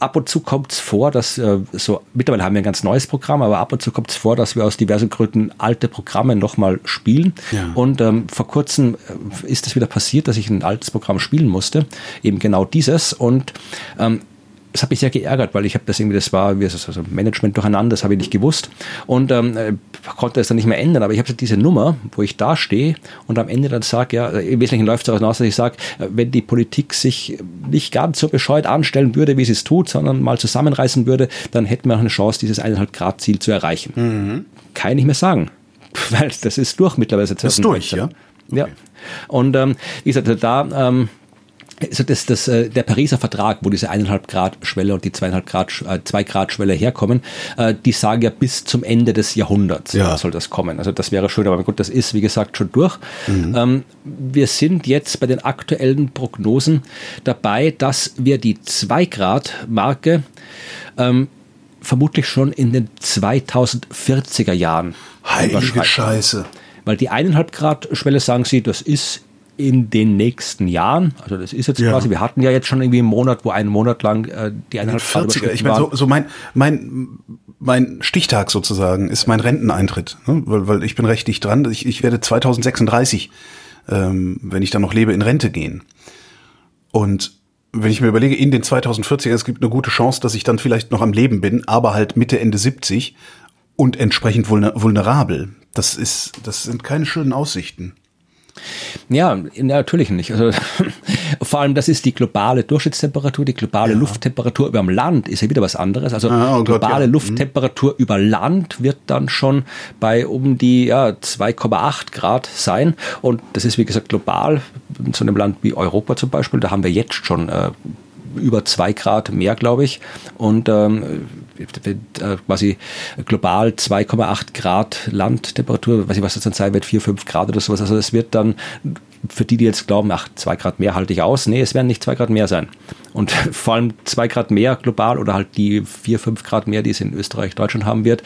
ab und zu kommt es vor, dass äh, so, mittlerweile haben wir ein ganz neues Programm, aber ab und zu kommt es vor, dass wir aus diversen Gründen alte Programme nochmal spielen. Ja. Und ähm, vor kurzem äh, ist es wieder passiert, dass ich ein altes Programm spielen musste, eben genau dieses. Und ähm, das hat mich sehr geärgert, weil ich habe das irgendwie, das war wie also Management durcheinander, das habe ich nicht gewusst und ähm, äh, konnte es dann nicht mehr ändern. Aber ich habe diese Nummer, wo ich da stehe und am Ende dann sage, ja, im Wesentlichen läuft es daraus hinaus, dass ich sage, äh, wenn die Politik sich nicht ganz so bescheuert anstellen würde, wie sie es tut, sondern mal zusammenreißen würde, dann hätten wir noch eine Chance, dieses 1,5 Grad Ziel zu erreichen. Mhm. Kann ich nicht mehr sagen, (laughs) weil das ist durch mittlerweile. Das ist durch, ja. Okay. Ja. Und ähm, wie gesagt, da ähm, also das, das, äh, der Pariser Vertrag, wo diese eineinhalb Grad Schwelle und die zweieinhalb Grad, äh, zwei Grad Schwelle herkommen, äh, die sagen ja bis zum Ende des Jahrhunderts ja. soll das kommen. Also das wäre schön, aber gut, das ist wie gesagt schon durch. Mhm. Ähm, wir sind jetzt bei den aktuellen Prognosen dabei, dass wir die zwei Grad Marke ähm, vermutlich schon in den 2040er Jahren Heilige Scheiße. Weil die eineinhalb Grad Schwelle sagen sie, das ist in den nächsten Jahren, also das ist jetzt Ja. quasi, wir hatten ja jetzt schon irgendwie einen Monat, wo einen Monat lang äh, die eineinhalb Grad 40er. Ich meine, so, so mein, mein, mein Stichtag sozusagen ist mein Renteneintritt, ne? weil, weil ich bin recht dicht dran. Ich, ich werde 2036, ähm, wenn ich dann noch lebe, in Rente gehen. Und wenn ich mir überlege, in den 2040er, es gibt eine gute Chance, dass ich dann vielleicht noch am Leben bin, aber halt Mitte, Ende 70 und entsprechend vulner- vulnerabel. Das ist, das sind keine schönen Aussichten. Ja, natürlich nicht. Also, (laughs) vor allem, das ist die globale Durchschnittstemperatur, die globale Lufttemperatur über dem Land ist ja wieder was anderes. Also Ah, oh Gott, globale ja. Lufttemperatur über Land wird dann schon bei um die ja, 2,8 Grad sein. Und das ist, wie gesagt, global. In so einem Land wie Europa zum Beispiel, da haben wir jetzt schon äh, über zwei Grad mehr, glaube ich. Und ähm, äh, quasi global 2,8 Grad Landtemperatur, weiß ich, was das dann sein wird, 4, 5 Grad oder sowas. Also es wird dann für die, die jetzt glauben, ach, zwei Grad mehr halte ich aus. Nee, es werden nicht zwei Grad mehr sein. Und (laughs) vor allem zwei Grad mehr global oder halt die vier, fünf Grad mehr, die es in Österreich, Deutschland haben wird,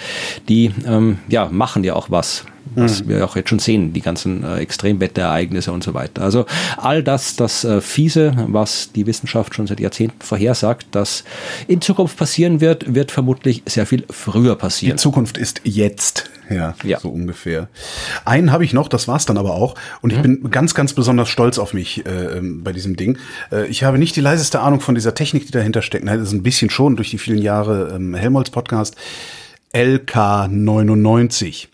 die ähm, ja, machen ja auch was. Was wir auch jetzt schon sehen, die ganzen äh, Extremwetterereignisse und so weiter. Also all das, das äh, Fiese, was die Wissenschaft schon seit Jahrzehnten vorhersagt, dass in Zukunft passieren wird, wird vermutlich sehr viel früher Die passieren. Zukunft ist jetzt, ja, Ja. so ungefähr. Einen habe ich noch, das war's dann aber auch. Und ich bin ganz, ganz besonders stolz auf mich äh, ähm, bei diesem Ding. Äh, ich habe nicht die leiseste Ahnung von dieser Technik, die dahinter steckt. Das ist ein bisschen schon durch die vielen Jahre ähm, Helmholtz-Podcast. LK99.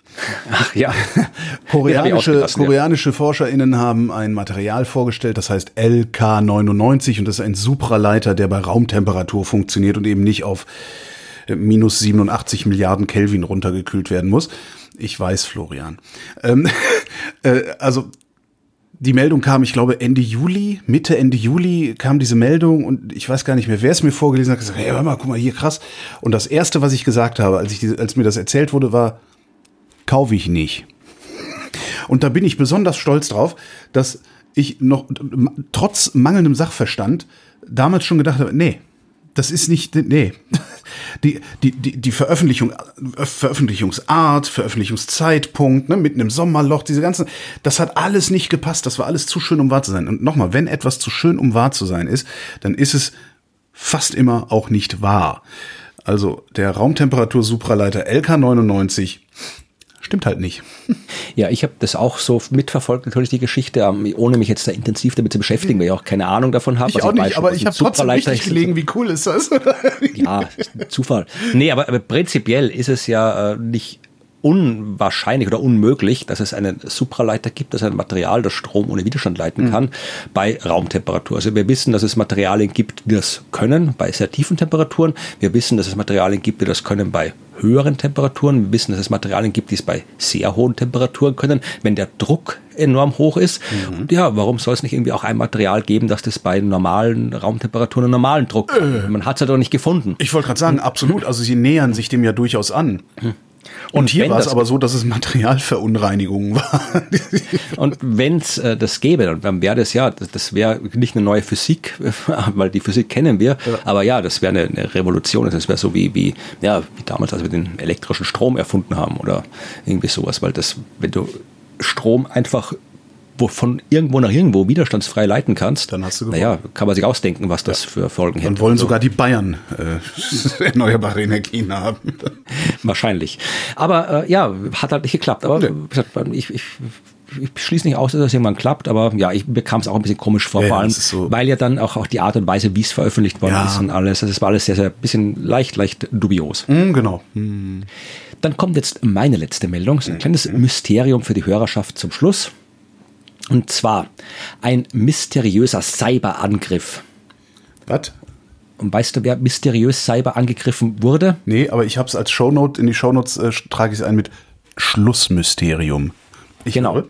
Ach ja. (laughs) Koreanische, ausgelassen, ja. koreanische ForscherInnen haben ein Material vorgestellt, das heißt LK99 und das ist ein Supraleiter, der bei Raumtemperatur funktioniert und eben nicht auf äh, minus 87 Milliarden Kelvin runtergekühlt werden muss. Ich weiß, Florian. Ähm, (laughs) äh, also die Meldung kam, ich glaube, Ende Juli, Mitte, Ende Juli kam diese Meldung und ich weiß gar nicht mehr, wer es mir vorgelesen hat, gesagt, hey, hör mal, guck mal hier, krass. Und das erste, was ich gesagt habe, als ich, als mir das erzählt wurde, war, kaufe ich nicht. (laughs) Und da bin ich besonders stolz drauf, dass ich noch trotz mangelndem Sachverstand damals schon gedacht habe, nee, das ist nicht, nee. (laughs) Die, die, die, die Veröffentlichung, Veröffentlichungsart, Veröffentlichungszeitpunkt, ne, mitten im Sommerloch, diese ganzen, das hat alles nicht gepasst, das war alles zu schön, um wahr zu sein. Und nochmal, wenn etwas zu schön, um wahr zu sein ist, dann ist es fast immer auch nicht wahr. Also der Raumtemperatur-Supraleiter LK99 stimmt halt nicht. Ja, ich habe das auch so mitverfolgt, natürlich die Geschichte, ähm, ohne mich jetzt da intensiv damit zu beschäftigen, weil ich auch keine Ahnung davon habe. Ich auch nicht, aber ich habe trotzdem Supraleiter richtig gelegen, wie cool ist das? Ja, Zufall. Nee, aber, aber prinzipiell ist es ja äh, nicht unwahrscheinlich oder unmöglich, dass es einen Supraleiter gibt, das ein Material, das Strom ohne Widerstand leiten kann, bei Raumtemperatur. Also wir wissen, dass es Materialien gibt, die das können bei sehr tiefen Temperaturen. Wir wissen, dass es Materialien gibt, die das können bei höheren Temperaturen. Wir wissen, dass es Materialien gibt, die es bei sehr hohen Temperaturen können, wenn der Druck enorm hoch ist. Und ja, warum soll es nicht irgendwie auch ein Material geben, das das bei normalen Raumtemperaturen einen normalen Druck kann? Man hat es ja doch nicht gefunden. Ich wollte gerade sagen, absolut. Also sie nähern sich dem ja durchaus an. Und hier war es aber so, dass es Materialverunreinigungen (laughs) war. Und wenn es äh, das gäbe, dann, wäre das ja, das, das wäre nicht eine neue Physik, (laughs) weil die Physik kennen wir, aber ja, das wäre eine, eine Revolution. Das wäre so wie, wie, ja, wie damals, als wir den elektrischen Strom erfunden haben oder irgendwie sowas, weil das, wenn du Strom einfach von irgendwo nach irgendwo widerstandsfrei leiten kannst, Dann hast du gewonnen. naja, kann man sich ausdenken, was das für Folgen hätte. Und wollen Also, sogar die Bayern äh, (laughs) erneuerbare Energien haben. (laughs) Wahrscheinlich. Aber äh, ja, hat halt nicht geklappt. Aber Nee. ich, ich, ich schließe nicht aus, dass das irgendwann klappt, aber ja, ich bekam es auch ein bisschen komisch vor, Ja, vor allem, so- weil ja dann auch, auch die Art und Weise, wie es veröffentlicht worden Ja. ist und alles, das war alles sehr, sehr bisschen leicht, leicht dubios. Hm, genau. Dann kommt jetzt meine letzte Meldung, so ein kleines Mysterium für die Hörerschaft zum Schluss. Und zwar ein mysteriöser Cyberangriff. Was? Und weißt du, wer mysteriös Cyber angegriffen wurde? Nee, aber ich habe es als Shownote, in die Shownotes äh, trage ich es ein mit Schlussmysterium. Ich Genau. höre.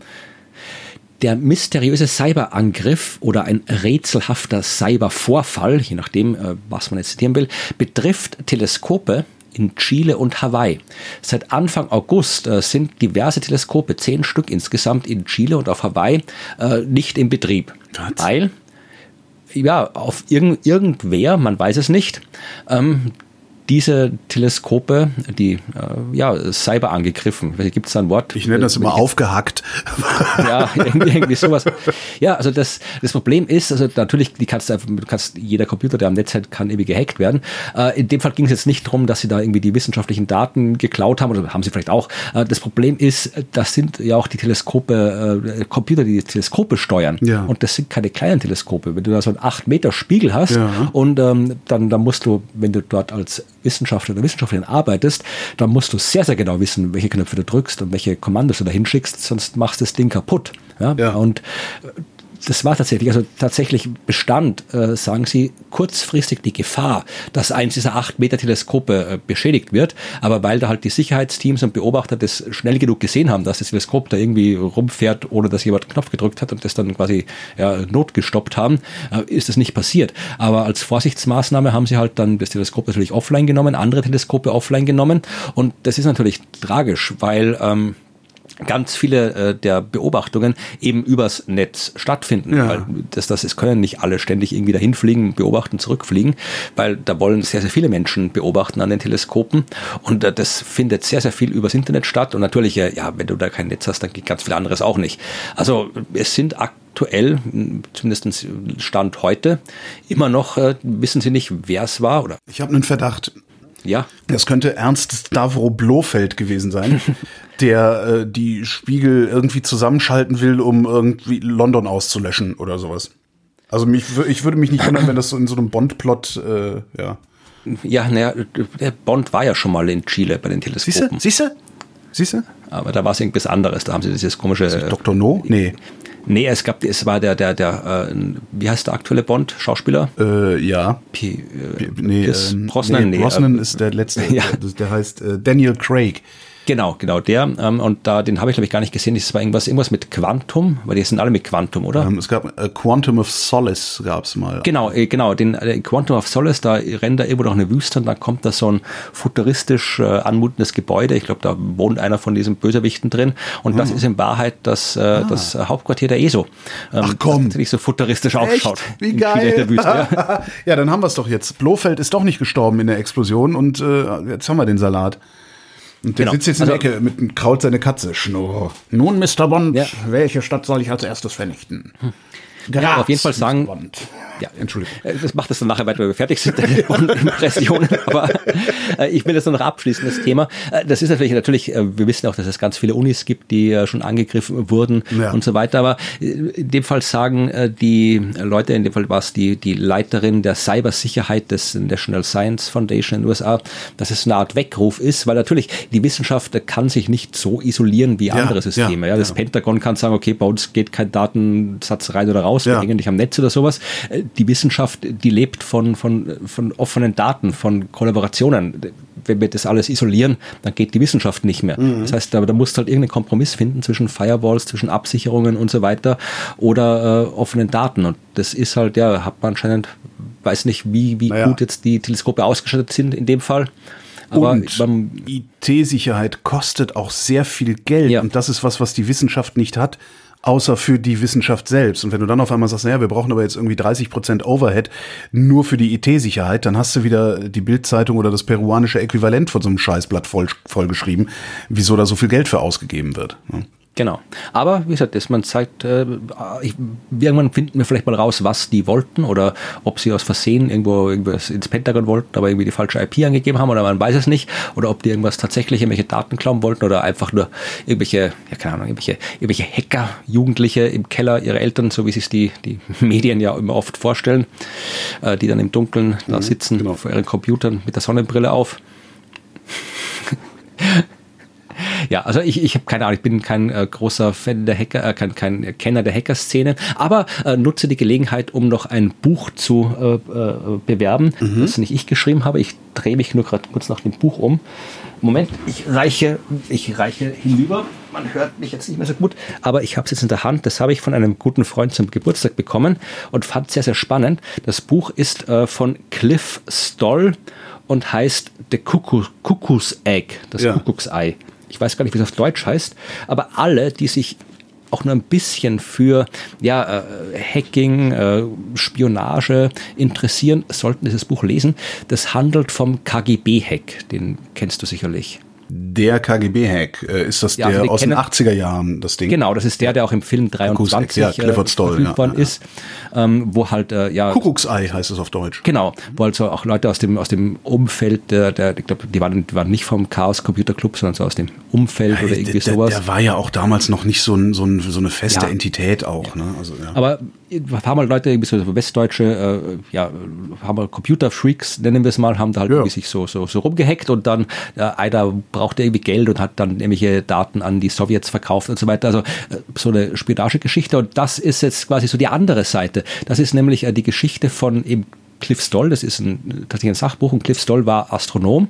Der mysteriöse Cyberangriff oder ein rätselhafter Cybervorfall, je nachdem, äh, was man jetzt zitieren will, betrifft Teleskope in Chile und Hawaii. Seit Anfang August äh, sind diverse Teleskope, zehn Stück insgesamt in Chile und auf Hawaii, äh, nicht in Betrieb. Was? Weil, ja, auf irgend, irgendwer, man weiß es nicht, ähm, diese Teleskope, die äh, ja, Cyber angegriffen. Gibt es da ein Wort? Ich nenne das immer aufgehackt. (laughs) Ja, irgendwie, irgendwie sowas. Ja, also das, das Problem ist, also natürlich, die kannst du, einfach, du kannst, jeder Computer, der am Netz hat, kann irgendwie gehackt werden. Äh, in dem Fall ging es jetzt nicht darum, dass sie da irgendwie die wissenschaftlichen Daten geklaut haben, oder haben sie vielleicht auch. Äh, das Problem ist, das sind ja auch die Teleskope, äh, Computer, die, die Teleskope steuern. Ja. Und das sind keine kleinen Teleskope. Wenn du da so einen 8 Meter Spiegel hast Ja. und ähm, dann, dann musst du, wenn du dort als Wissenschaftler oder Wissenschaftlerin arbeitest, dann musst du sehr, sehr genau wissen, welche Knöpfe du drückst und welche Kommandos du da hinschickst, sonst machst du das Ding kaputt. Ja? Ja. Und das war tatsächlich, also tatsächlich bestand, äh, sagen Sie, kurzfristig die Gefahr, dass eins dieser 8 Meter Teleskope äh, beschädigt wird. Aber weil da halt die Sicherheitsteams und Beobachter das schnell genug gesehen haben, dass das Teleskop da irgendwie rumfährt, ohne dass jemand Knopf gedrückt hat und das dann quasi ja, notgestoppt haben, äh, ist das nicht passiert. Aber als Vorsichtsmaßnahme haben sie halt dann das Teleskop natürlich offline genommen, andere Teleskope offline genommen. Und das ist natürlich tragisch, weil ähm, ganz viele äh, der Beobachtungen eben übers Netz stattfinden. Ja. Weil das, das, es können nicht alle ständig irgendwie dahin fliegen, beobachten, zurückfliegen, weil da wollen sehr, sehr viele Menschen beobachten an den Teleskopen und äh, das findet sehr, sehr viel übers Internet statt und natürlich, äh, ja, wenn du da kein Netz hast, dann geht ganz viel anderes auch nicht. Also es sind aktuell, zumindest Stand heute, immer noch, äh, wissen sie nicht, wer es war oder Ich habe einen Verdacht. Ja, Das könnte Ernst Stavro Blofeld gewesen sein, (laughs) der äh, die Spiegel irgendwie zusammenschalten will, um irgendwie London auszulöschen oder sowas. Also mich, ich würde mich nicht wundern, wenn das so in so einem Bond-Plot, äh, ja. ja, naja, der Bond war ja schon mal in Chile bei den? Teleskopen. Siehste? Siehste? Aber da war es irgendwas anderes. Da haben sie dieses komische. Äh, Dr. No? Nee. Nee, es gab, es war der, der, der, äh, wie heißt der aktuelle Bond? Schauspieler? Äh, ja. P, äh, Nee, Pierce ähm, Brosnan, nee, nee, Brosnan äh, ist der letzte. (laughs) Ja. Der heißt äh, Daniel Craig. Genau, genau, der. Ähm, und da, den habe ich, glaube ich, gar nicht gesehen. Das war irgendwas, irgendwas mit Quantum, weil die sind alle mit Quantum, oder? Ähm, es gab äh, Quantum of Solace gab's mal. Genau, äh, genau, den äh, Quantum of Solace, da rennt da irgendwo noch eine Wüste und dann kommt da so ein futuristisch äh, anmutendes Gebäude. Ich glaube, da wohnt einer von diesen Bösewichten drin. Und das ist in Wahrheit das, äh, das äh, Hauptquartier der ESO. Ähm, Ach, komm. Das natürlich so futuristisch ausschaut. Wie geil. Wüste, ja. (laughs) ja, dann haben wir es doch jetzt. Blofeld ist doch nicht gestorben in der Explosion und äh, jetzt haben wir den Salat. Und der Genau. sitzt jetzt in der Also- Ecke mit einem Kraut seine Katze. Schnurr. Nun, Mr. Bond, Ja. welche Stadt soll ich als erstes vernichten? Graz, Hm. auf jeden Fall sagen- Mr. Bond. Ja, Entschuldigung. Äh, Das macht es dann nachher weiter, wenn wir fertig sind, (laughs) Impressionen. Aber äh, ich will das nur noch abschließen, das Thema. Äh, das ist natürlich, natürlich, äh, wir wissen auch, dass es ganz viele Unis gibt, die schon angegriffen wurden Ja. und so weiter. Aber in dem Fall sagen die Leute, in dem Fall war es die, die Leiterin der Cybersicherheit des National Science Foundation in den USA, dass es eine Art Weckruf ist, weil natürlich die Wissenschaft kann sich nicht so isolieren wie andere Systeme. ja, Ja, das ja. Pentagon kann sagen, okay, bei uns geht kein Datensatz rein oder raus, Ja. wir hängen nicht am Netz oder sowas. Die Wissenschaft, die lebt von, von, von offenen Daten, von Kollaborationen. Wenn wir das alles isolieren, dann geht die Wissenschaft nicht mehr. Mhm. Das heißt, aber da musst du halt irgendeinen Kompromiss finden zwischen Firewalls, zwischen Absicherungen und so weiter oder äh, offenen Daten. Und das ist halt, ja, hat man anscheinend, weiß nicht, wie, wie Naja. gut jetzt die Teleskope ausgestattet sind in dem Fall. Aber und IT-Sicherheit kostet auch sehr viel Geld. Ja. Und das ist was, was die Wissenschaft nicht hat, außer für die Wissenschaft selbst. Und wenn du dann auf einmal sagst, naja, wir brauchen aber jetzt irgendwie 30 Prozent Overhead nur für die IT-Sicherheit, dann hast du wieder die Bildzeitung oder das peruanische Äquivalent von so einem Scheißblatt voll, vollgeschrieben, wieso da so viel Geld für ausgegeben wird. ne? Genau. Aber wie gesagt, dass man zeigt, äh, ich, irgendwann finden wir vielleicht mal raus, was die wollten oder ob sie aus Versehen irgendwo irgendwas ins Pentagon wollten, aber irgendwie die falsche IP angegeben haben oder man weiß es nicht. Oder ob die irgendwas tatsächlich irgendwelche Daten klauen wollten oder einfach nur irgendwelche, ja keine Ahnung, irgendwelche, irgendwelche Hacker, Jugendliche im Keller ihrer Eltern, so wie sich die, die (laughs) Medien ja immer oft vorstellen, äh, die dann im Dunkeln da sitzen genau. vor ihren Computern mit der Sonnenbrille auf. Ja, also ich, ich habe keine Ahnung, ich bin kein äh, großer Fan der Hacker, äh, kein, kein Kenner der Hacker-Szene, aber äh, nutze die Gelegenheit, um noch ein Buch zu äh, äh, bewerben, das nicht ich geschrieben habe. Ich drehe mich nur gerade kurz nach dem Buch um. Moment, ich reiche, ich reiche hinüber. Man hört mich jetzt nicht mehr so gut, aber ich habe es jetzt in der Hand. Das habe ich von einem guten Freund zum Geburtstag bekommen und fand sehr, sehr spannend. Das Buch ist äh, von Cliff Stoll und heißt The Cuckoo, Cuckoo's Egg, das Ja. Kuckucksei. Ich weiß gar nicht, wie es auf Deutsch heißt, aber alle, die sich auch nur ein bisschen für ja, äh, Hacking, äh, Spionage interessieren, sollten dieses Buch lesen. Das handelt vom KGB-Hack, den kennst du sicherlich. Der KGB-Hack, äh, ist das Ja, der also aus den kennen- 80er Jahren, das Ding? Genau, das ist der, der auch im Film 23 ja, Clifford äh, Stoll, verfügbar ja, ja. ist, ähm, wo halt äh, ja Kuckucksei heißt es auf Deutsch. Genau, wo also auch Leute aus dem, aus dem Umfeld, der, der ich glaube, die waren, die waren nicht vom Chaos Computer Club, sondern so aus dem Umfeld oder Hey, irgendwie der, sowas. der war ja auch damals noch nicht so, ein, so, ein, so eine feste Ja. Entität auch. Ne? Also, ja. Aber haben halt Leute, irgendwie so westdeutsche, äh, ja, haben halt Computerfreaks, nennen wir es mal, haben da halt Ja. irgendwie sich so, so, so rumgehackt und dann äh, einer brauchte irgendwie Geld und hat dann irgendwelche Daten an die Sowjets verkauft und so weiter. Also äh, so eine Spionagegeschichte und das ist jetzt quasi so die andere Seite. Das ist nämlich äh, die Geschichte von eben Cliff Stoll, das ist ein, tatsächlich ein Sachbuch und Cliff Stoll war Astronom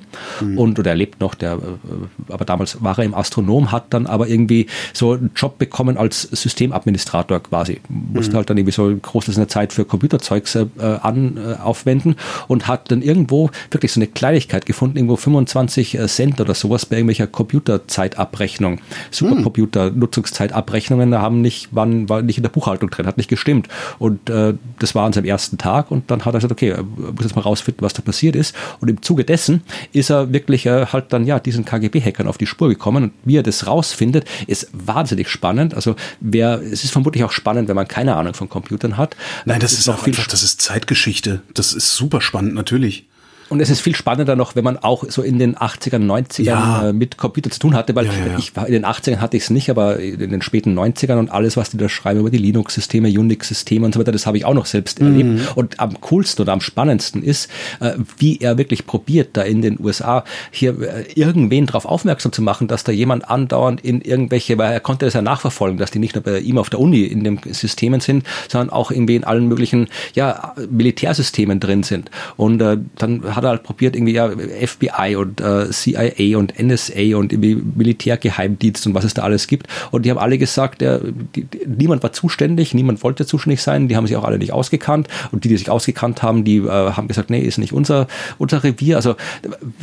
und oder er lebt noch, der, äh, aber damals war er im Astronom, hat dann aber irgendwie so einen Job bekommen als Systemadministrator quasi. Musste halt dann irgendwie so ein Großteil seiner Zeit für Computerzeugs äh, an, äh, aufwenden und hat dann irgendwo wirklich so eine Kleinigkeit gefunden, irgendwo 25 Cent oder sowas bei irgendwelcher Computerzeitabrechnung. Supercomputer-Nutzungszeitabrechnungen haben nicht, waren, war nicht in der Buchhaltung drin, hat nicht gestimmt. Und äh, das war an seinem ersten Tag und dann hat er gesagt, okay, er muss jetzt mal rausfinden, was da passiert ist. Und im Zuge dessen ist er wirklich äh, halt dann ja diesen KGB-Hackern auf die Spur gekommen und wie er das rausfindet, ist wahnsinnig spannend. Also wer, es ist vermutlich auch spannend, wenn man keine Ahnung von Computern hat. Nein, das ist noch auch einfach, das ist Zeitgeschichte. Das ist super spannend, natürlich. Und es ist viel spannender noch, wenn man auch so in den 80ern, 90ern Ja. äh, mit Computer zu tun hatte, weil Ja, ja, ich war in den 80ern hatte ich es nicht, aber in den späten 90ern und alles, was die da schreiben über die Linux-Systeme, Unix-Systeme und so weiter, das habe ich auch noch selbst Mhm. erlebt. Und am coolsten oder am spannendsten ist, äh, wie er wirklich probiert, da in den USA hier äh, irgendwen darauf aufmerksam zu machen, dass da jemand andauernd in irgendwelche, weil er konnte das ja nachverfolgen, dass die nicht nur bei ihm auf der Uni in den Systemen sind, sondern auch irgendwie in allen möglichen ja, Militärsystemen drin sind. Und äh, dann hat er halt probiert, irgendwie ja, FBI und äh, CIA und NSA und irgendwie Militärgeheimdienst und was es da alles gibt. Und die haben alle gesagt, der, die, die, niemand war zuständig, niemand wollte zuständig sein, die haben sich auch alle nicht ausgekannt. Und die, die sich ausgekannt haben, die äh, haben gesagt, nee, ist nicht unser, unser Revier. Also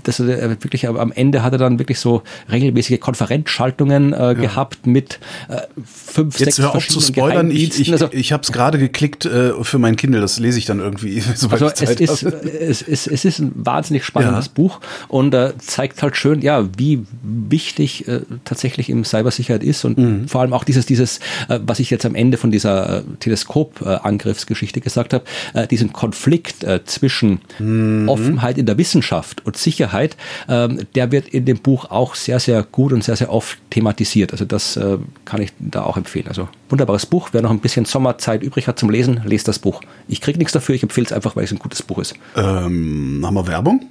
das äh, wirklich aber am Ende hat er dann wirklich so regelmäßige Konferenzschaltungen äh, gehabt mit äh, fünf, Jetzt sechs hör auf zu spoilern. Ich, ich, Also- ich habe es gerade geklickt äh, für mein Kindle. Das lese ich dann irgendwie. (laughs) Also es ist, es, ist, es ist ein wahnsinnig spannendes Ja. Buch und äh, zeigt halt schön, ja, wie wichtig äh, tatsächlich im Cybersicherheit ist und Mhm. vor allem auch dieses, dieses, äh, was ich jetzt am Ende von dieser äh, Teleskop-Angriffsgeschichte gesagt habe, äh, diesen Konflikt äh, zwischen Mhm. Offenheit in der Wissenschaft und Sicherheit, ähm, der wird in dem Buch auch sehr, sehr gut und sehr, sehr oft thematisiert. Also das kann ich da auch empfehlen. Also wunderbares Buch. Wer noch ein bisschen Sommerzeit übrig hat zum Lesen, lest das Buch. Ich kriege nichts dafür, ich empfehle es einfach, weil es ein gutes Buch ist. Ähm, haben wir Werbung?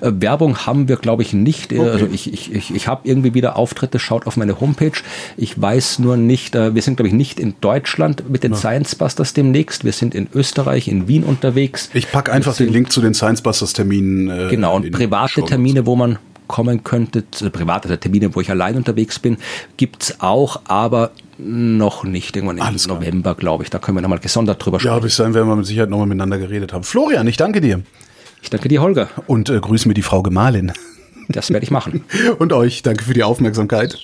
Äh, Werbung haben wir, glaube ich, nicht. Äh, Also ich, ich, ich, ich habe irgendwie wieder Auftritte, schaut auf meine Homepage. Ich weiß nur nicht, äh, wir sind, glaube ich, nicht in Deutschland mit den Science Busters demnächst. Wir sind in Österreich, in Wien unterwegs. Ich pack einfach sind- den Link zu den Science Busters Terminen. Äh, Genau, und private. Termine, wo man kommen könnte, also private Termine, wo ich allein unterwegs bin, gibt's auch, aber noch nicht. Irgendwann im Alles klar. November, glaube ich. Da können wir nochmal gesondert drüber Ja, sprechen. bis dahin werden wir mit Sicherheit nochmal miteinander geredet haben. Florian, ich danke dir. Ich danke dir, Holger. Und äh, grüß mir die Frau Gemahlin. Das werde ich machen. (laughs) Und euch, danke für die Aufmerksamkeit.